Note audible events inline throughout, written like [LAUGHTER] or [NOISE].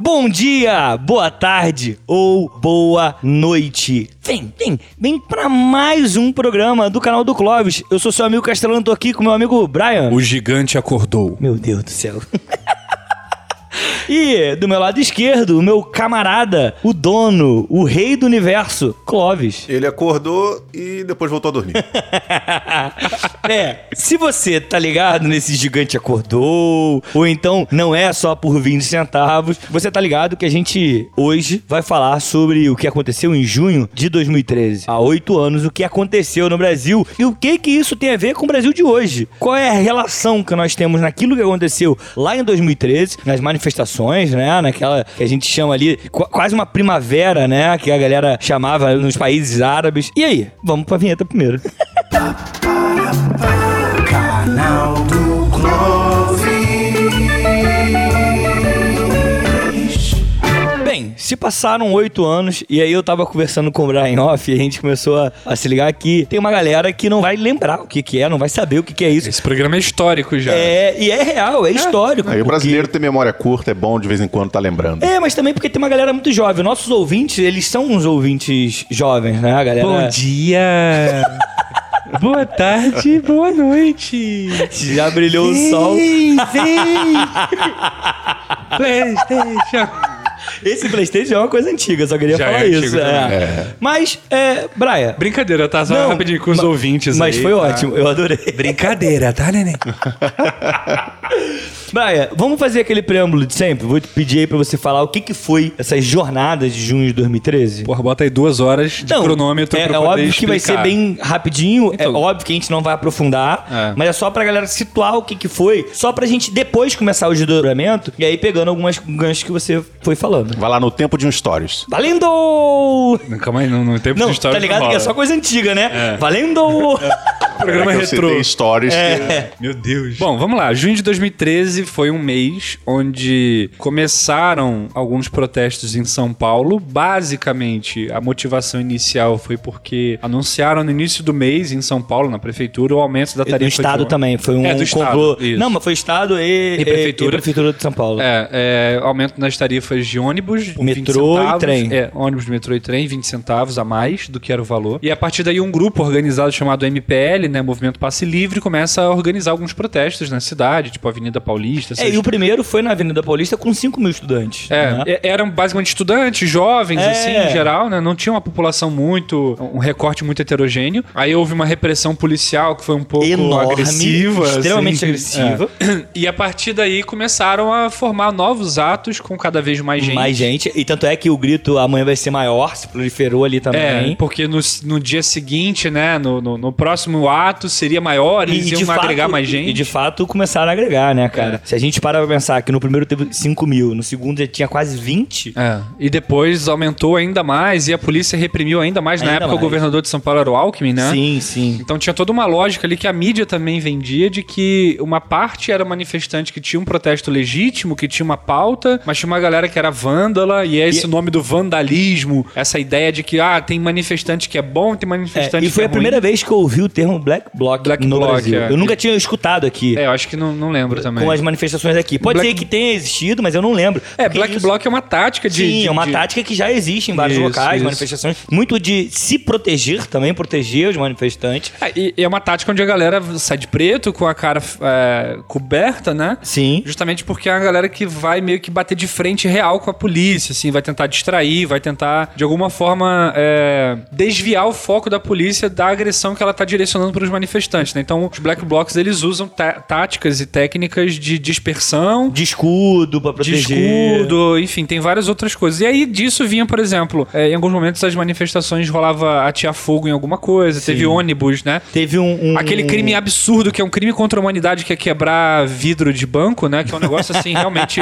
Bom dia, boa tarde ou boa noite. Vem, vem, vem pra mais um programa do canal do Clóvis. Eu sou seu amigo Castelano, tô aqui com meu amigo Brian. O gigante acordou. Meu Deus do céu. [LAUGHS] E do meu lado esquerdo, o meu camarada, o dono, o rei do universo, Clóvis. Ele acordou e depois voltou a dormir. [LAUGHS] é, se você tá ligado nesse gigante acordou, ou então não é só por 20 centavos, você tá ligado que a gente hoje vai falar sobre o que aconteceu em junho de 2013. Há oito anos, o que aconteceu no Brasil e o que que isso tem a ver com o Brasil de hoje. Qual é a relação que nós temos naquilo que aconteceu lá em 2013, nas manifestações, né? Naquela que a gente chama ali qu- quase uma primavera, né? Que a galera chamava nos países árabes. E aí, vamos pra vinheta primeiro. [LAUGHS] Canal do Clóvis. Se passaram oito anos e aí eu tava conversando com o Brian Off e a gente começou a, a se ligar que tem uma galera que não vai lembrar o que que é, não vai saber o que que é isso. Esse programa é histórico já. É, e é real, é histórico. Aí o porque- brasileiro tem memória curta, é bom de vez em quando tá lembrando. É, mas também porque tem uma galera muito jovem. Nossos ouvintes, eles são uns ouvintes jovens, né? A galera. Bom dia! [LAUGHS] boa tarde, boa noite! Já brilhou o sol. Vem, vem! [LAUGHS] Playstation! Esse PlayStation é uma coisa antiga, só queria Já falar é isso. antigo é. também. Mas, é, Brian. Brincadeira, tá? Só Não, rapidinho com os ouvintes Mas aí, foi tá? ótimo, eu adorei. Brincadeira, tá, neném? [LAUGHS] Brian, vamos fazer aquele preâmbulo de sempre? Vou te pedir aí pra você falar o que, que foi essas jornadas de junho de 2013. Porra, bota aí duas horas de Não, cronômetro é, pra é poder óbvio que vai ser explicar. bem rapidinho. Então. é óbvio que a gente não vai aprofundar. É. Mas é só pra galera situar o que, que foi. Só pra gente depois começar o desdobramento. E aí pegando algumas ganchos que você foi falando. Vai lá no tempo de um Stories. Valendo! Calma aí, não, não tem Não, história tá ligado não que é só coisa antiga, né? É. Valendo! [LAUGHS] [LAUGHS] Programa É que retrô. Stories. É. Meu Deus. Bom, vamos lá. Junho de 2013 foi um mês onde começaram alguns protestos em São Paulo. Basicamente, a motivação inicial foi porque anunciaram no início do mês em São Paulo, na prefeitura, o aumento da do tarifa Estado de... também. Foi um É, do Estado, complô. isso. Não, mas foi Estado e, E prefeitura. e prefeitura de São Paulo. É, é, aumento nas tarifas de ônibus, por 20 Metrô e centavos. trem. É, ônibus, metrô e trem, 20 centavos a mais do que era o valor. E a partir daí um grupo organizado chamado MPL, né, Movimento Passe Livre, começa a organizar alguns protestos na cidade, tipo Avenida Paulista. É, essas- e o primeiro foi na Avenida Paulista com 5 mil estudantes. É, né? e- eram basicamente estudantes, jovens, É. assim, em geral, né? Não tinha uma população muito. um recorte muito heterogêneo. Aí houve uma repressão policial que foi um pouco Enorme, agressiva. extremamente assim. agressiva. É. [CLEARS THROAT] E a partir daí começaram a formar novos atos com cada vez mais gente. Mais gente. E tanto é que o grito amanhã vai ser maior, se proliferou ali É, também. porque no, no dia seguinte, né, no, no, no próximo ato seria maior, eles iam agregar mais gente. E de fato começaram a agregar, né, cara? Se a gente parar pra pensar que no primeiro teve 5 mil, no segundo já tinha quase 20. É, e depois aumentou ainda mais e a polícia reprimiu ainda mais. Na Ainda época, mais. o governador de São Paulo era o Alckmin, né? Sim, sim. Então tinha toda uma lógica ali que a mídia também vendia de que uma parte era manifestante que tinha um protesto legítimo, que tinha uma pauta, mas tinha uma galera que era vândala, e é esse E- nome do vandalismo, essa ideia de que, ah, tem manifestante que é bom, tem É, manifestante e foi que é a primeira vez que eu ouvi o termo Black Bloc Black no Bloc, Brasil. é. Eu nunca tinha escutado aqui. É, eu acho que não, não lembro também. Com as manifestações aqui. Pode Black- ser que tenha existido, mas eu não lembro. É, Black isso- Bloc é uma tática de... Sim, de- é uma de- tática que já existe em vários Isso, locais, isso. manifestações. Muito de se proteger também, proteger os manifestantes. É, e, e é uma tática onde a galera sai de preto, com a cara é, coberta, né? Sim. Justamente porque é uma galera que vai meio que bater de frente real com a polícia, assim, vai tentar distrair, vai tentar, de alguma forma, é, desviar o foco da polícia da agressão que ela tá direcionando para os manifestantes, né? Então, os Black Blocs, eles usam tá- táticas e técnicas de dispersão, De escudo pra de proteger. escudo, enfim, tem várias outras coisas. E aí disso vinha, por exemplo, é, em alguns momentos as manifestações rolava atear fogo em alguma coisa, teve ônibus, né? Teve um, um- Aquele crime absurdo que é um crime contra a humanidade, que é quebrar vidro de banco, né? Que é um negócio assim [LAUGHS] realmente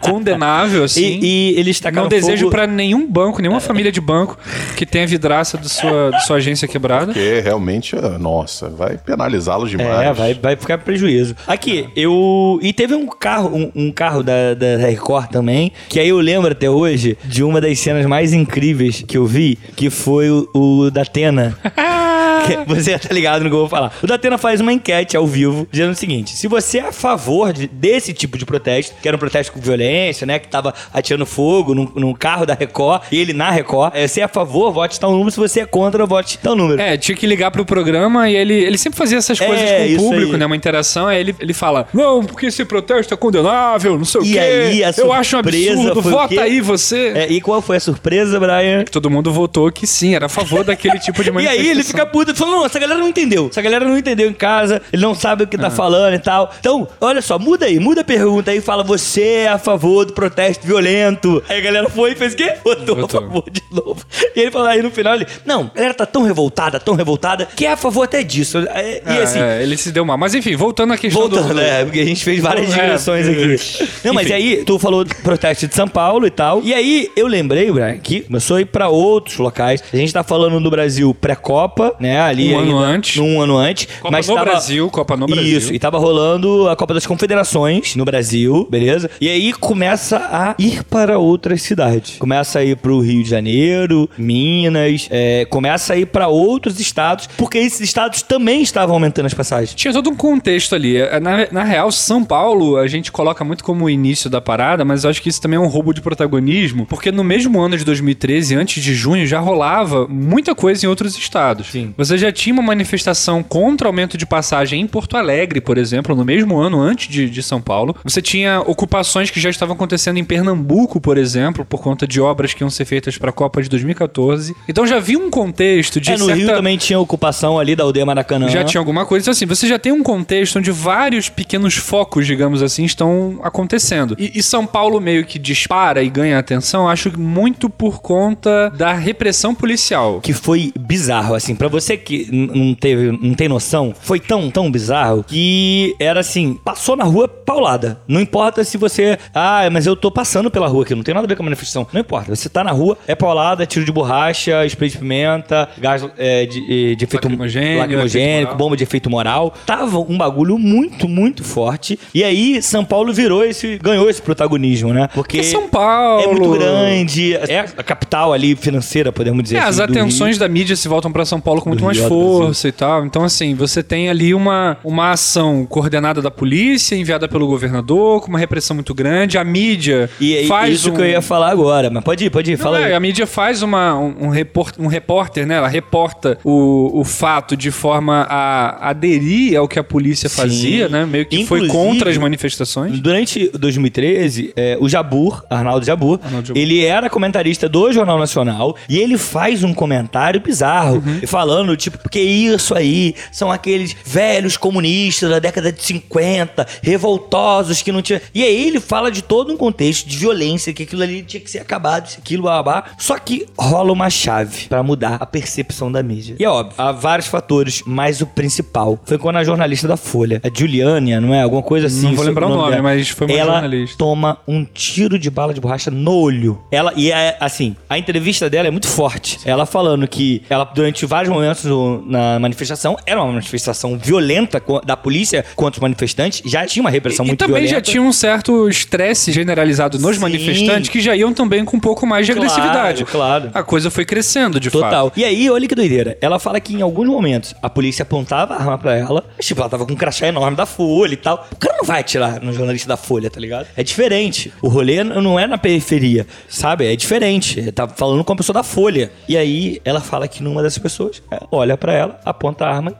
condenável, assim. E, e eles tacaram não desejo fogo... pra nenhum banco, nenhuma família de banco que tenha vidraça de sua, de sua agência quebrada. Porque realmente, ah, nossa, vai penalizá-los demais. É, vai, vai ficar prejuízo. Aqui, eu. E teve um carro, um, um carro da, da Record também, que aí eu lembro até hoje de uma das cenas mais incríveis que eu vi, que foi o, o da Atena. [LAUGHS] Você tá ligado no que eu vou falar. O Datena faz uma enquete ao vivo, dizendo o seguinte: se você é a favor de- desse tipo de protesto, que era um protesto com violência, né? Que tava atirando fogo num, num carro da Record, e ele na Record, é, se é a favor, vote tal número. Se você é contra, vote tal número. É, tinha que ligar pro programa e ele, ele sempre fazia essas coisas É, com o público, aí. né? Uma interação. Aí ele, ele fala: Não, porque esse protesto é condenável, não sei o E quê. aí, a Eu acho um absurdo, o vota aí você. É, e qual foi a surpresa, Brian? Todo mundo votou que sim, era a favor daquele tipo de [LAUGHS] E manifestação. aí ele fica puto e fala: Não, essa galera não entendeu. Essa galera não entendeu em casa, ele não sabe o que Ah. tá falando e tal. Então, olha só, muda aí, muda a pergunta aí, fala: Você é a favor do protesto violento? Aí a galera foi e fez o quê? Votou, Votou. a favor de novo. E ele falou aí no final: ele, Não, a galera tá tão revoltada, tão revoltada, que é a favor até disso. É, E É, assim. é, ele se deu mal. Mas enfim, voltando à questão Voltando, do... né? Porque a gente fez várias É, digressões aqui. Não, mas aí tu falou do protesto de São Paulo e tal. E aí eu lembrei, Brian, que começou a ir pra outros locais. A gente tá falando do Brasil pré-Copa, né? Ali Um ano antes. Um ano antes. Copa mas no tava... Brasil, Copa no Brasil. Isso, e tava rolando a Copa das Confederações no Brasil, beleza? E aí começa a ir para outras cidades. Começa a ir pro Rio de Janeiro, Minas, é, começa a ir pra outros estados, porque esses estados também estavam aumentando as passagens. Tinha todo um contexto ali. É, Na, na real, São Paulo a gente coloca muito como o início da parada, mas eu acho que isso também é um roubo de protagonismo, porque no mesmo ano de 2013, antes de junho, já rolava muita coisa em outros estados. Sim. Você já tinha uma manifestação contra aumento de passagem em Porto Alegre, por exemplo, no mesmo ano antes de, de São Paulo. Você tinha ocupações que já estavam acontecendo em Pernambuco, por exemplo, por conta de obras que iam ser feitas para a Copa de 2014. Então já havia um contexto de É, no certa... Rio também tinha ocupação ali da aldeia Maracanã. Já tinha alguma coisa. Então, assim, você já tem um contexto onde vários pequenos focos, digamos assim, estão acontecendo. E, e São Paulo meio que dispara e ganha atenção, acho muito por conta da repressão policial. que foi bizarro, assim, Pra você que não teve, não tem noção, foi tão, tão bizarro que era assim, passou na rua paulada. Não importa se você, ah, mas eu tô passando pela rua aqui, não tem nada a ver com a manifestação. Não importa, você tá na rua, é paulada, tiro de borracha, spray de pimenta, gás é, de, de efeito Lacrimogênio, lacrimogênico, bomba de efeito moral. Tava um bagulho muito, muito forte. E aí São Paulo virou esse, ganhou esse protagonismo, né? Porque Porque São Paulo. é muito grande, é a capital ali financeira, podemos dizer É, assim. as atenções da mídia se voltam pra São Paulo com muito mais Rio, força e tal. Então, assim, você tem ali uma, uma ação coordenada da polícia, enviada pelo governador, com uma repressão muito grande. A mídia E é faz isso um... que eu ia falar agora, mas pode ir, pode ir, Não, fala é, aí. a mídia faz uma, um, um, report, um repórter, né? Ela reporta o, o fato de forma a aderir ao que a polícia Sim. fazia, né? Meio que foi Inclusive, contra as manifestações. Durante 2013, é, o Jabur, Arnaldo Jabur, Arnaldo Jabur. ele era comentarista do Jornal Nacional e ele faz um comentário bizarro, Uhum. falando, tipo, porque isso aí são aqueles velhos comunistas da década de 50, revoltosos que não tinham. E aí ele fala de todo um contexto de violência, que aquilo ali tinha que ser acabado, isso, aquilo, blá. Só que rola uma chave pra mudar a percepção da mídia. E é óbvio, há vários fatores, mas o principal foi quando a jornalista da Folha, a Juliania, não é? Alguma coisa assim. Não vou lembrar o nome, dela. mas foi uma ela jornalista. toma um tiro de bala de borracha no olho. Ela, e é assim, a entrevista dela é muito forte. Ela falando que ela, durante vários momentos do- na manifestação, era uma manifestação violenta da polícia contra os manifestantes, já tinha uma repressão E muito também violenta. já tinha um certo estresse generalizado nos Sim. manifestantes que já iam também com um pouco mais de Claro, agressividade. claro. A coisa foi crescendo, de Total. fato. E aí, olha que doideira. Ela fala que em alguns momentos a polícia apontava a arma pra ela, mas, tipo, ela tava com um crachá enorme da Folha e tal. O cara não vai atirar no jornalista da Folha, tá ligado? É diferente. O rolê não é na periferia, sabe? É diferente. Tá falando com uma pessoa da Folha. E aí, ela fala que numa dessas pessoas olha pra ela, aponta a arma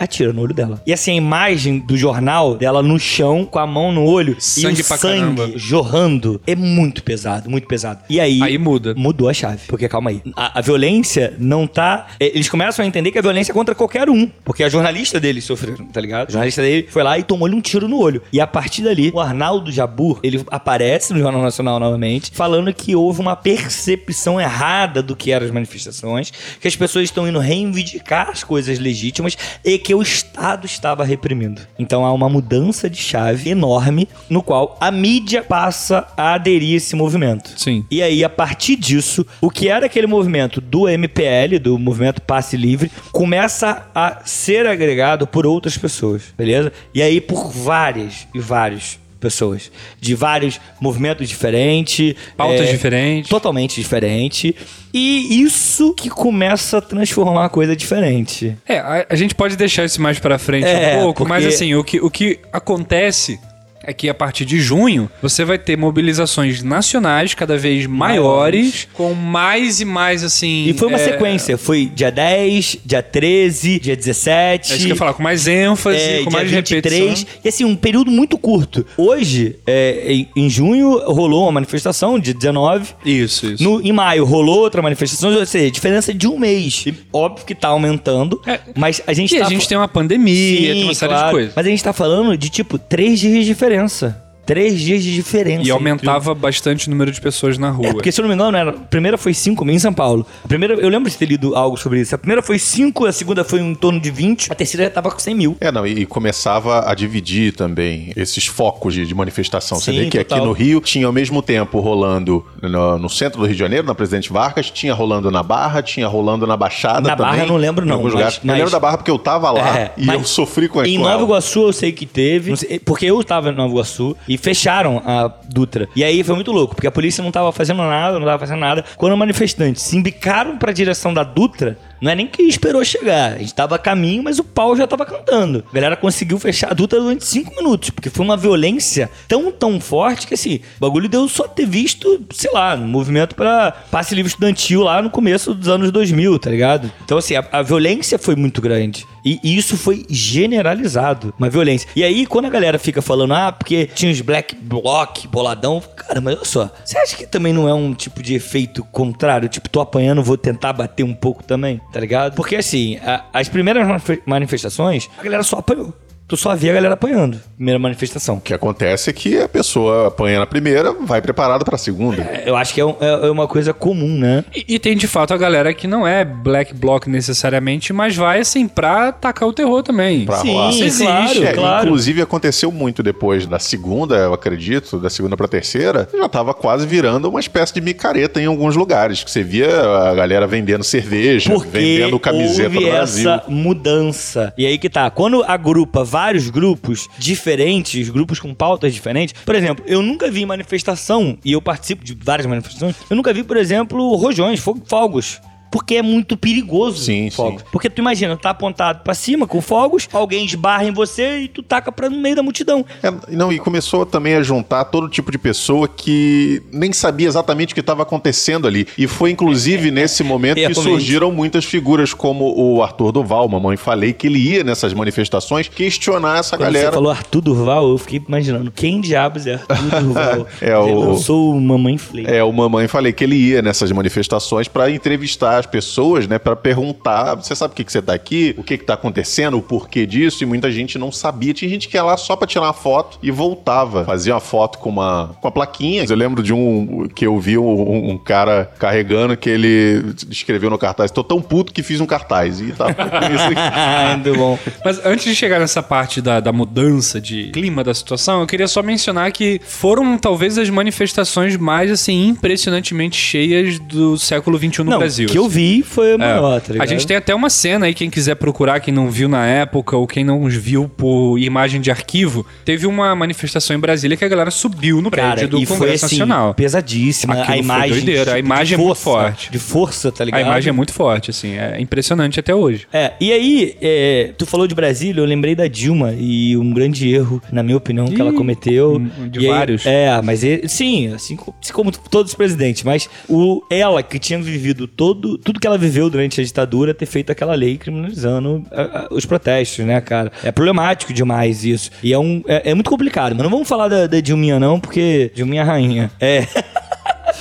atira no olho dela. E assim, a imagem do jornal dela no chão, com a mão no olho Sangue e o pra sangue caramba. jorrando é muito pesado, muito pesado. E aí, Aí muda. mudou a chave. Porque calma aí. A, a violência não tá. é, Eles começam a entender que a violência é contra qualquer um. Porque a jornalista deles sofreram, tá ligado? A jornalista dele foi lá e tomou-lhe um tiro no olho. E a partir dali, o Arnaldo Jabur, ele aparece no Jornal Nacional novamente, falando que houve uma percepção errada do que eram as manifestações, que as pessoas estão indo reivindicar as coisas legítimas e que o Estado estava reprimindo. Então há uma mudança de chave enorme no qual a mídia passa a aderir a esse movimento. Sim. E aí, a partir disso, o que era aquele movimento do MPL, do movimento Passe Livre, começa a ser agregado por outras pessoas, beleza? E aí, por várias e vários pessoas. De vários movimentos diferentes. Pautas é, diferentes. Totalmente diferente. E isso que começa a transformar a coisa diferente. É, a, a gente pode deixar isso mais pra frente É, um pouco, mas porque- assim, o que, o que acontece é que a partir de junho você vai ter mobilizações nacionais cada vez maiores, com mais e mais assim. E foi uma é, sequência. Foi dia 10, dia 13, dia 17. É isso que eu ia falar, com mais ênfase, É, com dia mais 23, repetição. e assim, um período muito curto. Hoje, é, em, em junho, rolou uma manifestação, dia 19. Isso, isso. No, em maio rolou outra manifestação, ou seja, diferença de um mês. E óbvio que tá aumentando, É. mas a gente E tá... a gente tem uma pandemia, tem uma série claro, de coisas. Mas a gente tá falando de, tipo, três dias de diferença pensa. Três dias de diferença. E aumentava bastante o número de pessoas na rua. É, porque se eu não me engano, era, a primeira foi 5 em São Paulo. A primeira, eu lembro de ter lido algo sobre isso. A primeira foi 5, a segunda foi em torno de 20, a terceira já tava com 100 mil. É, não, e, e começava a dividir também esses focos de, de manifestação. Você Sim, vê que total. aqui no Rio tinha ao mesmo tempo rolando no, no centro do Rio de Janeiro, na Presidente Vargas, tinha rolando na Barra, tinha rolando na Baixada Na também. Barra eu não lembro em não, mas- mas- Eu lembro da Barra porque eu tava lá É, e mas eu sofri com, Em com Nova. Iguaçu eu sei que teve, sei, porque eu tava em Nova Iguaçu e fecharam a Dutra. E aí foi muito louco, porque a polícia não tava fazendo nada, não tava fazendo nada. Quando manifestantes se embicaram pra direção da Dutra, não é nem que esperou chegar. A gente tava a caminho, mas o pau já tava cantando. A galera conseguiu fechar a Dutra durante cinco minutos, porque foi uma violência tão, tão forte que assim, o bagulho deu só ter visto, sei lá, um movimento pra passe livre estudantil lá no começo dos anos 2000, tá ligado? Então assim, a, a violência foi muito grande. E isso foi generalizado, uma violência. E aí, quando a galera fica falando, ah, porque tinha os black bloc, boladão, cara, mas olha só, você acha que também não é um tipo de efeito contrário? Tipo, tô apanhando, vou tentar bater um pouco também, tá ligado? Porque assim, a- as primeiras manif- manifestações, a galera só apanhou. Tu só via a galera apanhando. Primeira manifestação. O que acontece é que a pessoa apanha na primeira, vai preparada pra segunda. Eu acho que é, um- é- é uma coisa comum, né? E, e tem de fato a galera que não é black bloc necessariamente, mas vai assim pra tacar o terror também. Pra Sim, rolar. Existe. claro, É, claro. Inclusive aconteceu muito depois da segunda, eu acredito, da segunda pra terceira, já tava quase virando uma espécie de micareta em alguns lugares. Que você via a galera vendendo cerveja, Porque vendendo camiseta houve do Brasil. essa mudança. E aí que tá. Quando agrupa vários grupos diferentes, grupos com pautas diferentes. Por exemplo, eu nunca vi manifestação, e eu participo de várias manifestações, eu nunca vi, por exemplo, rojões, fogo- fogos. Porque é muito perigoso Sim, fogos. sim. Porque tu imagina, tá apontado pra cima com fogos, alguém esbarra em você e tu taca pra no meio da multidão. É, não, e começou também a juntar todo tipo de pessoa que nem sabia exatamente o que estava acontecendo ali. E foi inclusive nesse momento que Realmente. surgiram muitas figuras como o Arthur Duval, mamãe falei, que ele ia nessas manifestações questionar essa Quando galera. você falou Arthur Durval, eu fiquei imaginando quem diabos é Arthur [LAUGHS] Durval. É o- Ele lançou o Mamãe Flay. É, o mamãe falei que ele ia nessas manifestações para entrevistar as pessoas, né, para perguntar, você sabe por que que você tá aqui? O que que tá acontecendo? O porquê disso? E muita gente não sabia. Tinha gente que ia lá só para tirar uma foto e voltava. Fazia uma foto com uma com a plaquinha. Eu lembro de um que eu vi um, um cara carregando que ele escreveu no cartaz: "Tô tão puto que fiz um cartaz". E tá com isso aqui. [LAUGHS] Muito bom. Mas antes de chegar nessa parte da, da mudança de clima da situação, eu queria só mencionar que foram talvez as manifestações mais, assim, impressionantemente cheias do século XXI no Não, Brasil. que eu vi foi a É. maior, tá a ligado? gente tem até uma cena aí, quem quiser procurar, quem não viu na época ou quem não viu por imagem de arquivo, teve uma manifestação em Brasília que a galera subiu no Cara, prédio do e foi Congresso assim, Nacional. pesadíssima. Aquilo a imagem. doideira, a imagem de é muito força, forte. De força, tá ligado? A imagem é muito forte, assim, é impressionante até hoje. É, e aí, é, tu falou de Brasília, eu lembrei da Dilma e um grande erro, na minha opinião, que ela cometeu. de E aí- vários. é, mas ele- sim, assim, assim como todos os presidentes, mas o, ela que tinha vivido todo, tudo que ela viveu durante a ditadura, ter feito aquela lei criminalizando a- a- os protestos, né, cara? É problemático demais isso. E é, um, é, é muito complicado, mas não vamos falar da, da Dilminha não, porque Dilminha é rainha. É. [LAUGHS]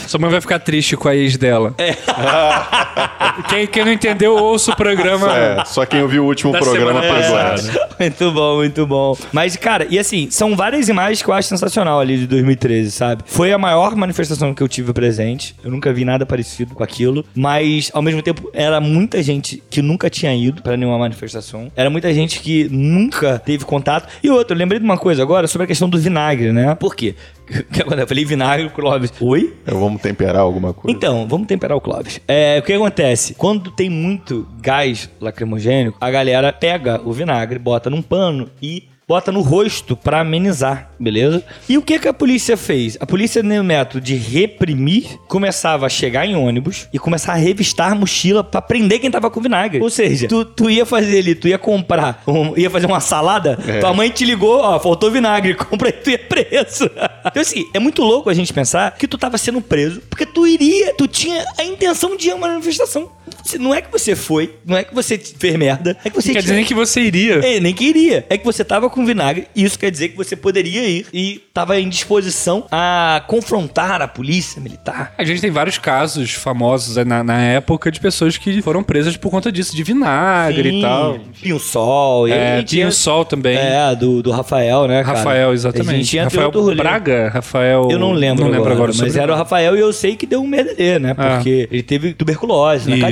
Sua mãe vai ficar triste com a ex dela. É. [LAUGHS] quem, quem não entendeu, ouça o programa. É, só quem ouviu o último Da programa passada. essa. [LAUGHS] Muito bom, muito bom. Mas, cara, e assim, são várias imagens que eu acho sensacional ali de 2013, sabe? Foi a maior manifestação que eu tive presente. Eu nunca vi nada parecido com aquilo. Mas, ao mesmo tempo, era muita gente que nunca tinha ido pra nenhuma manifestação. Era muita gente que nunca teve contato. E outra, eu lembrei de uma coisa agora sobre a questão do vinagre, né? Por quê? [LAUGHS] Eu falei vinagre, o Clóvis. Oi? Então, Vamos temperar alguma coisa. Então, vamos temperar o Clóvis. É, o que acontece? Quando tem muito gás lacrimogênico, a galera pega o vinagre, bota num pano e bota no rosto pra amenizar, beleza? E o que que a polícia fez? A polícia, no método de reprimir, começava a chegar em ônibus e começar a revistar a mochila pra prender quem tava com vinagre. Ou seja, tu, tu ia fazer ali, tu ia comprar, um- ia fazer uma salada, tua mãe te ligou, ó, faltou vinagre, [LAUGHS] compra aí, tu ia preso. Então assim, é muito louco a gente pensar que tu tava sendo preso porque tu iria, tu tinha a intenção de ir a uma manifestação. Não é que você foi, não é que você fez merda, é que você Quer tinha- dizer nem que você iria. é, nem queria. É que você tava com vinagre e isso quer dizer que você poderia ir e tava em disposição a confrontar a polícia militar. A gente tem vários casos famosos né, na, na época de pessoas que foram presas por conta disso, de vinagre e tal. Pinho Sol. e É, a gente tinha ia- o Sol também. É, do, do Rafael, né, cara? Rafael, A exatamente. gente entra em Rafael outro. Braga, Rafael. Eu não lembro, não lembro agora, mas era o Rafael e eu sei que deu um merda dele, né? Ah. Porque ele teve tuberculose na Isso.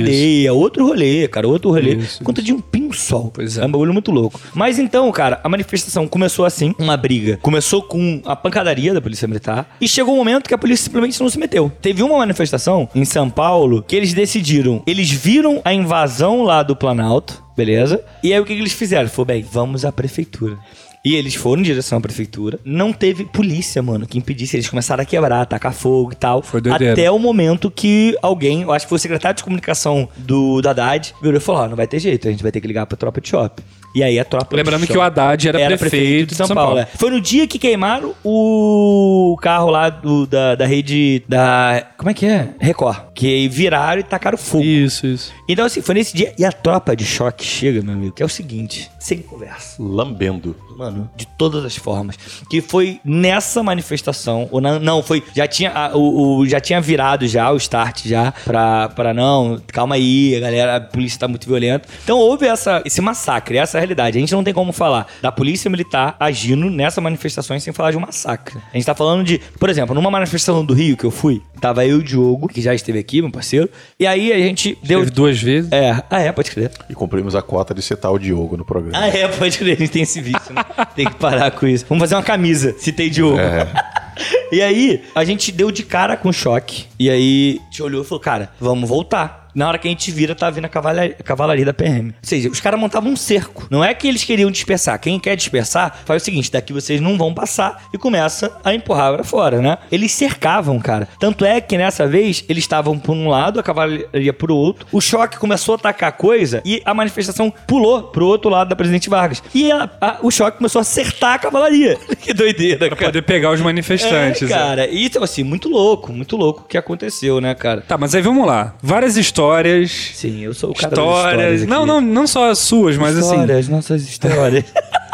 Outro rolê, cara, outro rolê. Isso, conta de um pinho-sol. Pois é. um bagulho muito louco. Mas então, cara, a manifestação começou assim, uma briga. Começou com a pancadaria da polícia militar e chegou um momento que a polícia simplesmente não se meteu. Teve uma manifestação em São Paulo que eles decidiram, eles viram a invasão lá do Planalto, beleza? E aí o que, que eles fizeram? Falou, bem, vamos à prefeitura. E eles foram em direção à prefeitura. Não teve polícia, mano, que impedisse. Eles começaram a quebrar, atacar fogo e tal. Foi doideira. Até o momento que alguém, eu acho que foi o secretário de comunicação do, do Haddad, virou e falou: ó, não vai ter jeito, a gente vai ter que ligar pra tropa de shopping. E aí a tropa Lembrando que o Haddad era, prefeito, de São, Paulo. é. Foi no dia que queimaram o carro lá do- da, da rede da. Como é que é? Record. Que viraram e tacaram fogo. Isso, isso. Então, assim, foi nesse dia. E a tropa de choque chega, meu amigo, que é o seguinte: sem conversa Lambendo. mano, de todas as formas. Que foi nessa manifestação, ou não, não foi, já tinha, a- o, o- já tinha virado já o start já pra, pra não, calma aí, a galera, a polícia tá muito violenta. Então houve essa, esse massacre, essa é a realidade. A gente não tem como falar da polícia militar agindo nessa manifestação sem falar de um massacre. A gente tá falando de, por exemplo, numa manifestação do Rio que eu fui, tava eu e o Diogo, que já esteve aqui, meu parceiro, e aí a gente deu... Teve duas vezes. É, ah é, pode crer. E cumprimos a cota de citar o Diogo no programa. Ah, é, pode crer, a gente tem esse vício, né? [LAUGHS] Tem que parar com isso. Vamos fazer uma camisa, citei Diogo. [LAUGHS] e aí, a gente deu de cara com choque. E aí, gente olhou e falou, cara, vamos voltar. Na hora que a gente vira, tá vindo a cavalaria, a cavalaria da PM. Ou seja, os caras montavam um cerco. Não é que eles queriam dispersar. Quem quer dispersar, faz o seguinte: daqui vocês não vão passar e começa a empurrar pra fora, né? Eles cercavam, cara. Tanto é que nessa vez, eles estavam por um lado, a cavalaria por outro. O choque começou a atacar coisa e a manifestação pulou pro outro lado da Presidente Vargas. E a- a- o choque começou a acertar a cavalaria. [LAUGHS] que doideira, Pra cara. poder pegar os manifestantes. É, é. cara. E então, assim, muito louco, muito louco o que aconteceu, né, cara? Tá, mas aí vamos lá. Várias histórias. Sim, eu sou o cara Histórias. aqui. Não, não, não só as suas, mas assim. histórias, nossas histórias. [LAUGHS]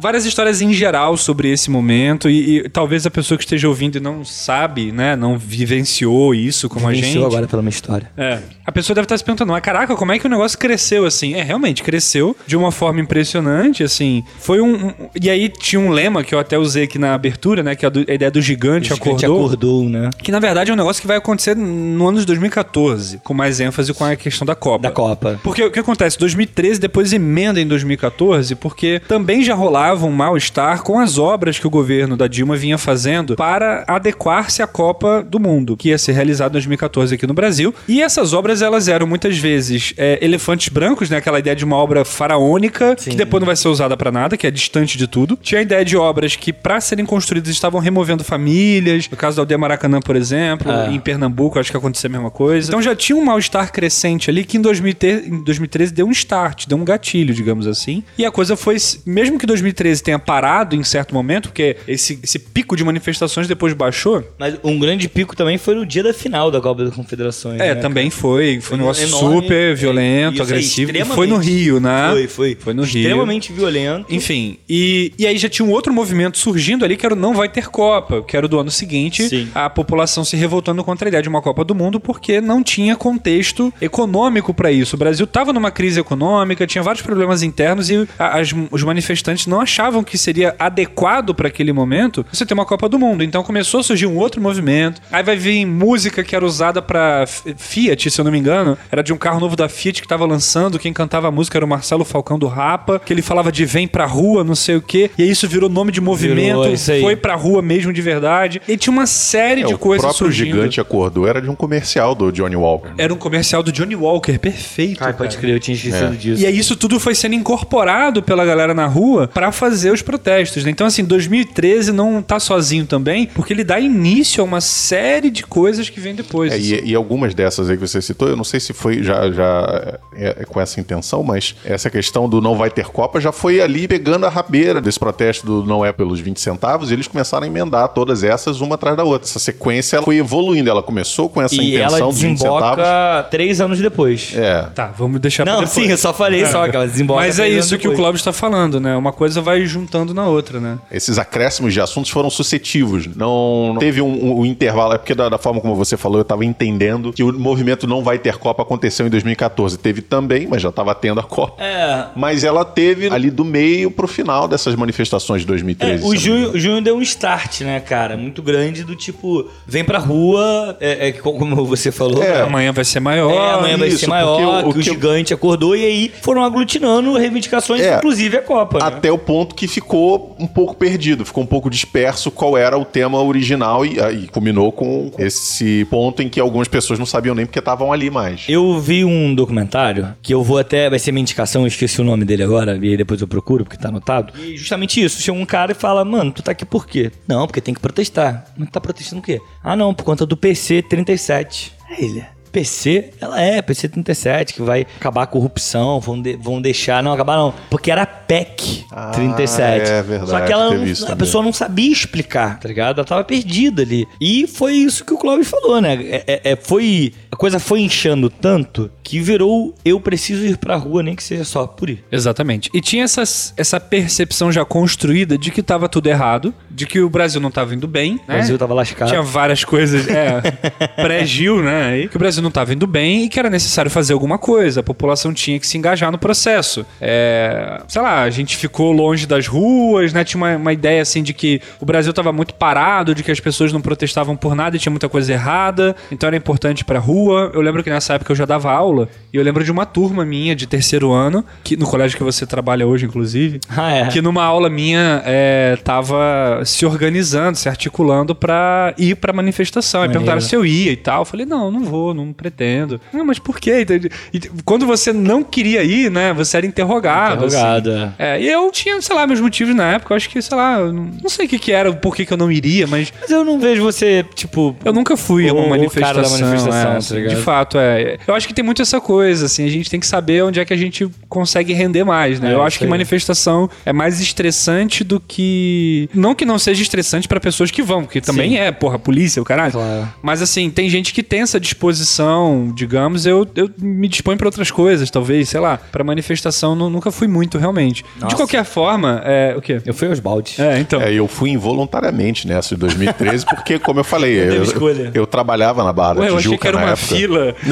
várias histórias em geral sobre esse momento e, e talvez a pessoa que esteja ouvindo e não sabe, né, não vivenciou isso como a gente. Venceu agora pela minha história. É. A pessoa deve estar se perguntando, mas caraca, como é que o negócio cresceu assim? É, realmente, cresceu de uma forma impressionante, assim. Foi um. um- e aí tinha um lema que eu até usei aqui na abertura, né? Que é a, do- a ideia do gigante, gente acordou. acordou, né? Que na verdade é um negócio que vai acontecer no ano de 2014, com mais ênfase com a questão da Copa. Da Copa. Porque o que acontece? 2013 depois emenda em 2014, porque também já rolava um mal-estar com as obras que o governo da Dilma vinha fazendo para adequar-se à Copa do Mundo, que ia ser realizada em 2014 aqui no Brasil. E essas obras, elas eram muitas vezes é, elefantes brancos, né? Aquela ideia de uma obra faraônica, Sim. que depois não vai ser usada para nada, que é distante de tudo. Tinha a ideia de obras que, para serem construídas, estavam removendo famílias. No caso da Aldeia Maracanã, por exemplo, É. em Pernambuco, acho que aconteceu a mesma coisa. Então já tinha um mal-estar crescente ali que em, 2013 em 2013 deu um start, deu um gatilho, digamos assim. E a coisa foi, mesmo que 2013 tenha parado em certo momento, porque esse, esse pico de manifestações depois baixou. Mas um grande pico também foi no dia da final da Copa das Confederações. É, né, também foi. Foi um negócio enorme. super violento, Isso aí, agressivo. Extremamente. foi no Rio, né? Foi, foi. Foi no Rio. Extremamente violento. Enfim, e, e aí já tinha um outro movimento surgindo ali que era o Não Vai Ter Copa, que era do ano seguinte, Sim. a população se revoltando contra a ideia de uma Copa do Mundo porque não tinha contexto econômico para isso. O Brasil estava numa crise econômica, tinha vários problemas internos e as- os manifestantes não achavam que seria adequado para aquele momento você ter uma Copa do Mundo. Então começou a surgir um outro movimento. Aí vai vir música que era usada para Fiat, se eu não me engano, era de um carro novo da Fiat que estava lançando, quem cantava a música era o Marcelo Falcão do Rapa, que ele falava de vem pra rua, não sei o quê. E aí isso virou nome de movimento, Virou, aí. foi pra rua mesmo de verdade. E tinha uma série É, de o coisas próprio surgindo. gigante acordou era de um comercial do Johnny Walker. Era um comercial do Johnny Walker, perfeito. Ai, pode crer, eu tinha esquecido É. disso. E aí isso tudo foi sendo incorporado pela galera na rua pra fazer os protestos. Né? Então, assim, 2013 não tá sozinho também, porque ele dá início a uma série de coisas que vem depois. É, assim. e, e algumas dessas aí que você citou, eu não sei se foi já, já é, é com essa intenção, mas essa questão do não vai ter Copa já foi ali pegando a rabeira desse protesto do não é pelos 20 centavos, e eles começaram a emendar todas essas uma atrás da outra. Essa sequência ela foi evoluindo, ela começou com essa E intenção dos 20 centavos. três anos depois. É. Tá, vamos deixar pra Não, depois. sim, eu só falei só que ela desemboca Mas é isso que o. Clóvis está falando, né? Uma coisa vai juntando na outra, né? Esses acréscimos de assuntos foram sucessivos. Não, não teve um, um- um intervalo. É porque, da, da forma como você falou, eu estava entendendo que o movimento não vai ter Copa aconteceu em 2014. Teve também, mas já estava tendo a Copa. É. Mas ela teve ali do meio pro final dessas manifestações de 2013. É, o junho, junho deu um start, né, cara? Muito grande do tipo, vem pra rua, é, é, co- como você falou. É, né? Amanhã vai ser maior. É, amanhã vai isso, ser maior, porque o- o que o que eu- gigante acordou e aí foram aglutinando reivindicações, É. inclusive a Copa. né? Até o ponto que ficou um pouco perdido, ficou um pouco disperso qual era o tema original e, aí culminou com esse ponto em que algumas pessoas não sabiam nem porque estavam ali mais. Eu vi um documentário que eu vou até. Vai ser minha indicação, eu esqueci o nome dele agora, e aí depois eu procuro, porque tá anotado. E justamente isso: chega um cara e fala, mano, tu tá aqui por quê? Não, porque tem que protestar. Mas tá protestando o quê? Ah, não, por conta do PC 37. Aí ele. PC, ela é, PC 37, que vai acabar a corrupção, vão, de- vão deixar. Não, acabar não. Porque era PEC Ah, 37. é verdade, Só que ela não- a também. pessoa não sabia explicar, tá ligado? Ela tava perdida ali. E foi isso que o Clóvis falou, né? É, é- é- foi, a coisa foi inchando tanto que virou eu preciso ir pra rua, nem que seja só por ir. Exatamente. E tinha essas, essa percepção já construída de que tava tudo errado, de que o Brasil não tava indo bem. O Brasil tava lascado. Tinha várias coisas, é, [LAUGHS] pré-Gil, né? aí, Que o Brasil não estava indo bem e que era necessário fazer alguma coisa. A população tinha que se engajar no processo. É, sei lá, a gente ficou longe das ruas, né? Tinha uma, uma ideia assim de que o Brasil estava muito parado, de que as pessoas não protestavam por nada e tinha muita coisa errada. Então era importante ir pra rua. Eu lembro que nessa época eu já dava aula e eu lembro de uma turma minha de terceiro ano, que no colégio que você trabalha hoje, inclusive, [LAUGHS] Ah, é. que numa aula minha é, tava se organizando, se articulando pra ir pra manifestação. Aí Maneiro. perguntaram se eu ia e tal. Eu falei, não, não vou, não pretendo. Não, mas por quê? E quando você não queria ir, né, você era interrogado. Interrogado, assim. É, e eu tinha, sei lá, meus motivos na época. Eu acho que, sei lá, não, não sei o que que era, por que que eu não iria, mas Mas eu não vejo você, tipo. eu nunca fui a uma o cara manifestação. da manifestação, é, tá assim, de fato, é. Eu acho que tem muito essa coisa, assim, a gente tem que saber onde é que a gente consegue render mais, né? É, eu acho isso que manifestação é mais estressante do que. Não que não seja estressante pra pessoas que vão, porque também Sim. é, porra, polícia, o caralho. Claro. Mas assim, tem gente que tem essa disposição, digamos, eu, eu me disponho pra outras coisas, talvez, sei lá. Pra manifestação nu- nunca fui muito, realmente. De Nossa. qualquer forma, é. O quê? Eu fui aos baldes. É, então. É, eu fui involuntariamente nessa de 2013, porque, como eu falei, eu, escolha. eu trabalhava na Barra da Ué, eu Tijuca achei que era na uma época. fila. [LAUGHS]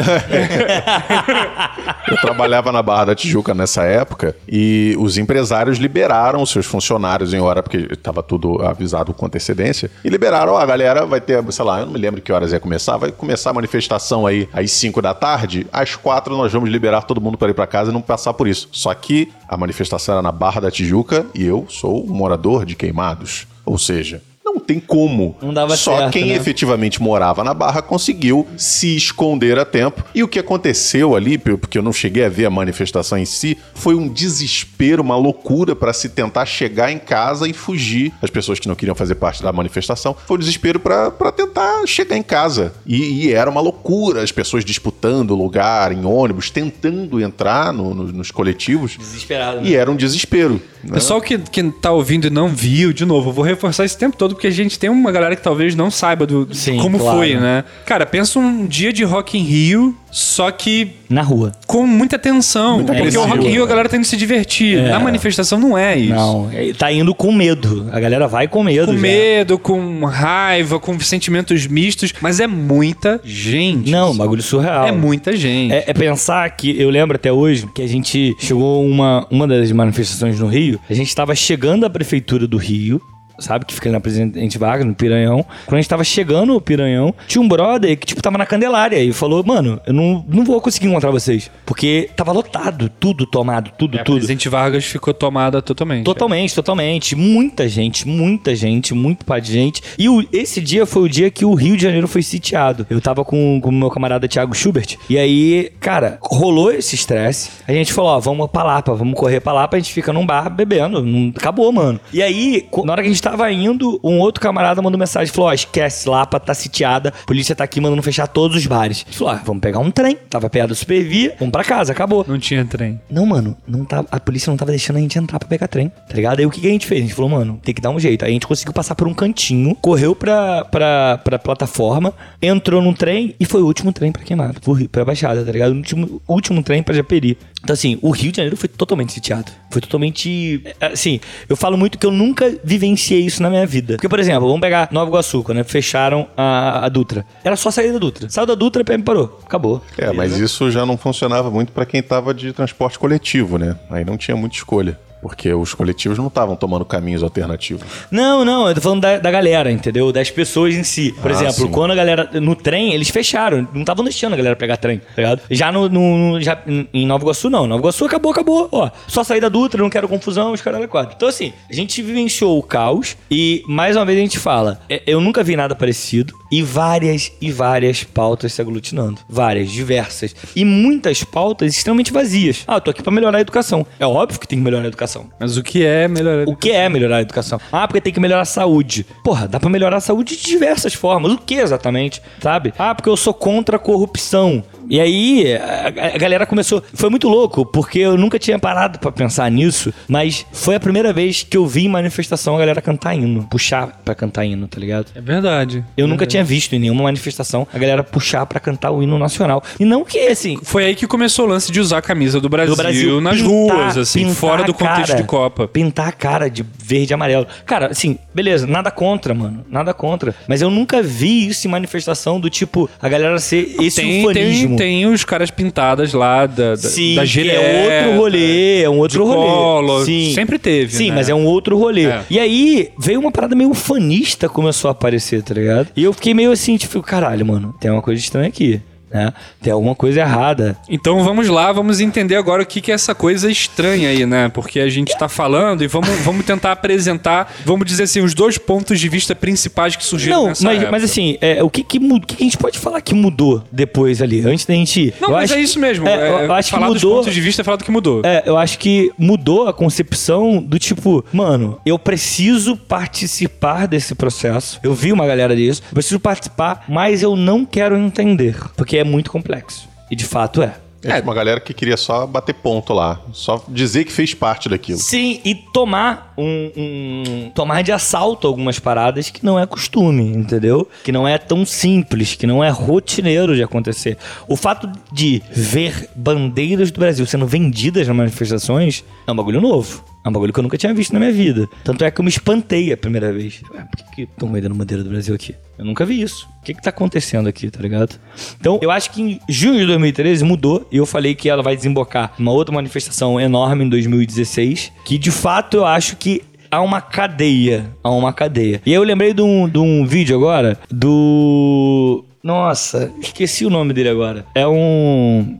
Eu trabalhava na Barra da Tijuca nessa época e os empresários liberaram os seus funcionários em hora, porque estava tudo avisado com antecedência, e liberaram, ó, a galera vai ter, sei lá, eu não me lembro que horas ia começar, vai começar a manifestação aí às 5 da tarde, às 4 nós vamos liberar todo mundo para ir para casa e não passar por isso. Só que a manifestação na Barra da Tijuca e eu sou um morador de Queimados. Ou seja, não tem como. Não dava Só certo, quem né? efetivamente morava na Barra conseguiu se esconder a tempo. E o que aconteceu ali, porque eu não cheguei a ver a manifestação em si, foi um desespero, uma loucura para se tentar chegar em casa e fugir. As pessoas que não queriam fazer parte da manifestação, foi um desespero para tentar chegar em casa. E, e era uma loucura, as pessoas disputando lugar em ônibus, tentando entrar no- no- nos coletivos. Desesperado. né? E era um desespero. Né? Pessoal que, que tá ouvindo e não viu, de novo, eu vou reforçar esse tempo todo, porque a gente tem uma galera que talvez não saiba do Sim, como claro. foi, né? Cara, pensa um dia de Rock in Rio, só que Na rua. com muita tensão. porque agressivo, o Rock in Rio a galera tá indo se divertir. Na manifestação não é isso. Não, é- tá indo com medo. A galera vai com medo. Com já. medo, com raiva, com sentimentos mistos, mas é muita gente. Não, bagulho surreal. É muita gente. É, é pensar que eu lembro até hoje que a gente chegou uma uma das manifestações no Rio. A gente estava chegando à prefeitura do Rio sabe? Que fica ali na Presidente Vargas, no Piranhão. Quando a gente tava chegando no Piranhão, tinha um brother que, tipo, tava na Candelária e falou, mano, eu não, não vou conseguir encontrar vocês. Porque tava lotado, tudo tomado, tudo, É, a tudo. Presidente Vargas ficou tomada totalmente. Totalmente, totalmente. Muita gente, muita gente, muito pá de gente. E o- esse dia foi o dia que o Rio de Janeiro foi sitiado. Eu tava com o meu camarada Thiago Schubert. E aí, cara, rolou esse estresse. A gente falou, ó, vamos pra Lapa, vamos correr pra Lapa. A gente fica num bar bebendo. Não, acabou, mano. E aí, na hora que a gente tava indo, um outro camarada mandou mensagem. Falou, ó, esquece, Lapa tá sitiada. A polícia tá aqui mandando fechar todos os bares. Falou, ó, vamos pegar um trem. Tava perto do Supervia, vamos pra casa, acabou. Não tinha trem. Não, mano, não tá, a polícia não tava deixando a gente entrar pra pegar trem, tá ligado? Aí o que, que a gente fez? A gente falou, mano, tem que dar um jeito. Aí a gente conseguiu passar por um cantinho, correu pra, pra, pra plataforma, entrou num trem e foi o último trem pra Rio- pra Baixada, tá ligado? O último, último trem pra Japeri. Então, assim, o Rio de Janeiro foi totalmente sitiado. Foi totalmente. é, Assim, eu falo muito que eu nunca vivenciei isso na minha vida. Porque, por exemplo, vamos pegar Nova Iguaçu, quando fecharam a, a Dutra. Era só sair da Dutra. Saiu da Dutra, a PM parou. Acabou. É, mas isso já não funcionava muito pra quem tava de transporte coletivo, né? Aí não tinha muita escolha. Porque os coletivos não estavam tomando caminhos alternativos. Não, não, eu tô falando da, da galera, entendeu? Das pessoas em si. Por Ah, exemplo, sim. quando a galera. No trem, eles fecharam. Não estavam deixando a galera pegar trem, tá ligado? Já no. no- já, em- Nova Iguaçu, não. Nova Iguaçu acabou, acabou. Ó, só sair da Dutra, não quero confusão, os caras quatro. Então, assim, a gente vivenciou o caos e, mais uma vez, a gente fala: é, eu nunca vi nada parecido e várias e várias pautas se aglutinando. Várias, diversas. E muitas pautas extremamente vazias. Ah, eu tô aqui pra melhorar a educação. É óbvio que tem que melhorar a educação. Mas o que é melhorar? O que é melhorar a educação? Ah, porque tem que melhorar a saúde. Porra, dá pra melhorar a saúde de diversas formas. O que exatamente? Sabe? Ah, porque eu sou contra a corrupção. E aí, a, a galera começou. Foi muito louco, porque eu nunca tinha parado pra pensar nisso, mas foi a primeira vez que eu vi em manifestação a galera cantar hino, puxar pra cantar hino, tá ligado? É verdade. Eu nunca tinha visto em nenhuma manifestação a galera puxar pra cantar o hino nacional. E não que, assim, Foi aí que começou o lance de usar a camisa do Brasil, do Brasil nas pintar- ruas, assim, fora do a contexto de Copa. Pintar a cara de verde e amarelo. Cara, assim, beleza, nada contra, mano. Nada contra. Mas eu nunca vi isso em manifestação do tipo, a galera ser esse Tem, ufanismo. tem, tem os caras pintadas lá da, da, Sim, da é outro rolê, é um outro de rolê. Collor, Sim. sempre teve, Sim, né? mas é um outro rolê. É. E aí, veio uma parada meio fanista começou a aparecer, tá ligado? E eu fiquei meio assim, tipo, caralho, mano, tem uma coisa estranha aqui, né? Tem alguma coisa errada. Então vamos lá, vamos entender agora o que, que é essa coisa estranha aí, né? Porque a gente tá falando e vamos, vamos tentar apresentar, vamos dizer assim, os dois pontos de vista principais que surgiram Não, nessa mas, época. mas assim, é, o que que, o que que a gente pode falar que mudou depois ali? Antes da gente ir? Não, Eu mas acho- é isso mesmo. É, é, eu acho que falar dos mudou. pontos de vista é falar do que mudou. É, eu acho que mudou a concepção do tipo, mano, eu preciso participar desse processo. Eu vi uma galera disso, preciso participar, mas eu não quero entender, porque é muito complexo. E de fato é. É, uma galera que queria só bater ponto lá. Só dizer que fez parte daquilo. Sim, e tomar um, um- tomar de assalto algumas paradas que não é costume, entendeu? Que não é tão simples, que não é rotineiro de acontecer. O fato de ver bandeiras do Brasil sendo vendidas nas manifestações é um bagulho novo. É um bagulho que eu nunca tinha visto na minha vida. Tanto é que eu me espantei a primeira vez. Ué, por que estão vendendo bandeira do Brasil aqui? Eu nunca vi isso. O que que tá acontecendo aqui, tá ligado? Então, eu acho que em junho de 2013 mudou. E eu falei que ela vai desembocar numa outra manifestação enorme em 2016. Que de fato eu acho que há uma cadeia. Há uma cadeia. E aí eu lembrei de um, de um vídeo agora do. Nossa, esqueci o nome dele agora. É um.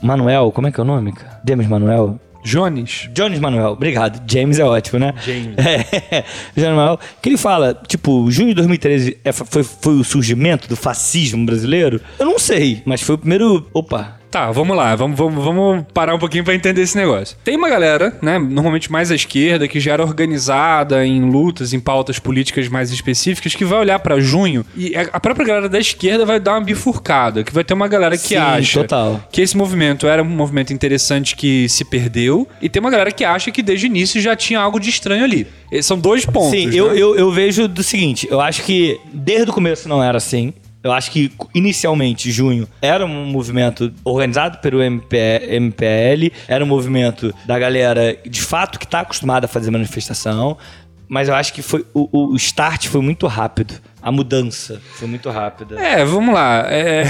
Manuel, como é que é o nome, cara? Demis Manuel? Jones. Jones Manuel, obrigado. James é ótimo, né? James. [LAUGHS] É, Jones Manuel, que ele fala, tipo, junho de 2013 é, foi, foi o surgimento do fascismo brasileiro? Eu não sei, mas foi o primeiro. Opa. Tá, vamos lá, vamos, vamos, vamos parar um pouquinho pra entender esse negócio. Tem uma galera, né, normalmente mais à esquerda, que já era organizada em lutas, em pautas políticas mais específicas, que vai olhar pra junho e a própria galera da esquerda vai dar uma bifurcada, que vai ter uma galera que Sim, acha total. que esse movimento era um movimento interessante que se perdeu, e tem uma galera que acha que desde o início já tinha algo de estranho ali. São dois pontos. Sim, né? eu, eu, eu vejo do seguinte: eu acho que desde o começo não era assim. Eu acho que inicialmente, junho, era um movimento organizado pelo MP, MPL, era um movimento da galera de fato que tá acostumada a fazer manifestação. Mas eu acho que foi o, o start foi muito rápido, a mudança foi muito rápida. É, vamos lá. É,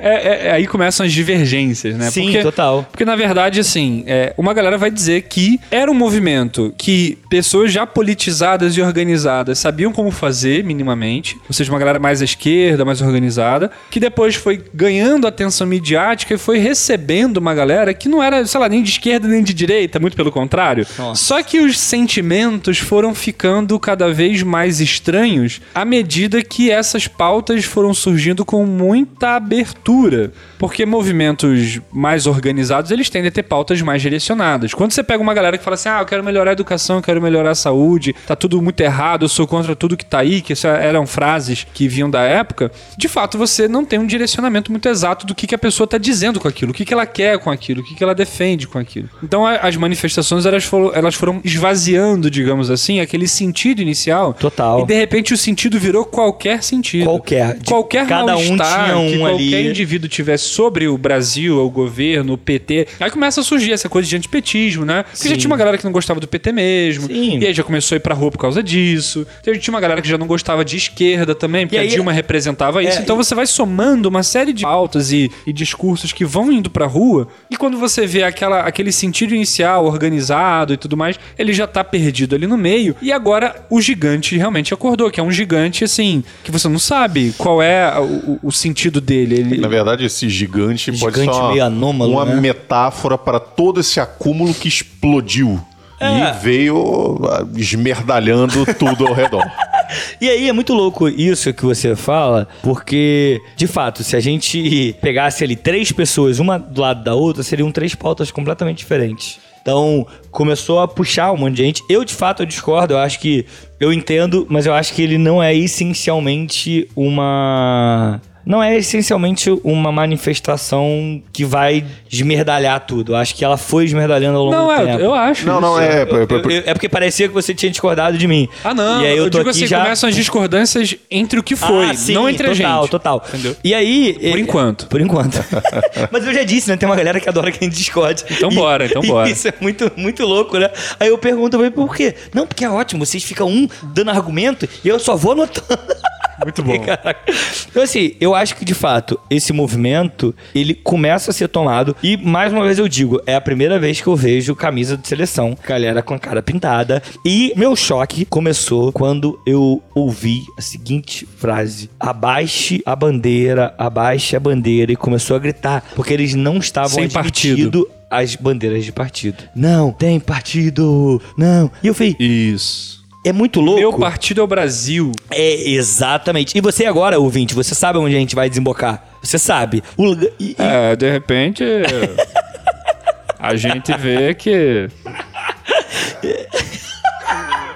é- é- aí começam as divergências, né? Sim, Porque- total. Porque, na verdade, assim, é, uma galera vai dizer que era um movimento que pessoas já politizadas e organizadas sabiam como fazer, minimamente. Ou seja, uma galera mais à esquerda, mais organizada, que depois foi ganhando atenção midiática e foi recebendo uma galera que não era, sei lá, nem de esquerda nem de direita, muito pelo contrário. Nossa. Só que os sentimentos foram ficando cada vez mais estranhos à medida que essas pautas foram surgindo com muita abertura. Porque movimentos mais organizados, eles tendem a ter pautas mais direcionadas. Quando você pega uma galera que fala assim, ah, eu quero melhorar a educação, eu quero melhorar a saúde, tá tudo muito errado, eu sou contra tudo que tá aí, que eram frases que vinham da época, de fato você não tem um direcionamento muito exato do que, que a pessoa tá dizendo com aquilo, o que, que ela quer com aquilo, o que, que ela defende com aquilo. Então as manifestações, elas foram, elas foram esvaziando, digamos assim, aquele sentido inicial. Total. E de repente o sentido virou qualquer sentido. Qualquer. De Qualquer cada um tinha um que qualquer ali. indivíduo tivesse sobre o Brasil, o governo, o PT. Aí começa a surgir essa coisa de antipetismo, né? Porque já Sim. tinha uma galera que não gostava do PT mesmo. Sim. E aí já começou a ir pra rua por causa disso. Então, tinha uma galera que já não gostava de esquerda também, porque aí- a Dilma representava isso. É, então você vai somando uma série de pautas e, e discursos que vão indo pra rua. E quando você vê aquela, aquele sentido inicial, organizado e tudo mais, ele já tá perdido ali no meio. E agora o gigante realmente acordou, que é um gigante assim, que você não sabe qual é o, o- sentido dele. Ele, Na verdade, esse gigante, pode ser Gigante uma, anômalo, uma né? metáfora para todo esse acúmulo que explodiu. É. E veio ah, esmerdalhando tudo ao redor. [LAUGHS] E aí é muito louco isso que você fala, porque, de fato, se a gente pegasse ali três pessoas, uma do lado da outra, seriam três pautas completamente diferentes. Então, começou a puxar um monte de gente. Eu, de fato, eu discordo. Eu acho que. Eu entendo, mas eu acho que ele não é essencialmente uma. Não é essencialmente uma manifestação que vai esmerdalhar tudo. Eu acho que ela foi esmerdalhando ao longo Não, do é, tempo. eu acho. Não, não, é. Eu- eu- eu- é porque parecia que você tinha discordado de mim. Ah, não. E aí eu, tô digo aqui assim, já... começam as discordâncias entre o que foi, Ah, sim, não entre total, a gente. Total, Entendeu? E aí... Por enquanto. Por enquanto. [LAUGHS] Mas eu já disse, né? Tem uma galera que adora que a gente discorde. Então E- bora, então bora. Isso é muito, muito louco, né? Aí eu pergunto, mas por quê? Não, porque é ótimo. Vocês ficam um dando argumento e eu só vou anotando. [LAUGHS] Muito bom. [LAUGHS] Caraca. Então, assim, eu acho que de fato esse movimento ele começa a ser tomado. E mais uma vez eu digo, é a primeira vez que eu vejo camisa de seleção, galera com a cara pintada. E meu choque começou quando eu ouvi a seguinte frase: abaixe a bandeira, abaixe a bandeira. E começou a gritar, porque eles não estavam Sem admitindo as bandeiras de partido. Não, tem partido, não. E eu falei, Isso. É muito louco. Meu partido é o Brasil. É, exatamente. E você agora, ouvinte, você sabe onde a gente vai desembocar. Você sabe. O e- e- É, de repente. a gente vê que. [LAUGHS]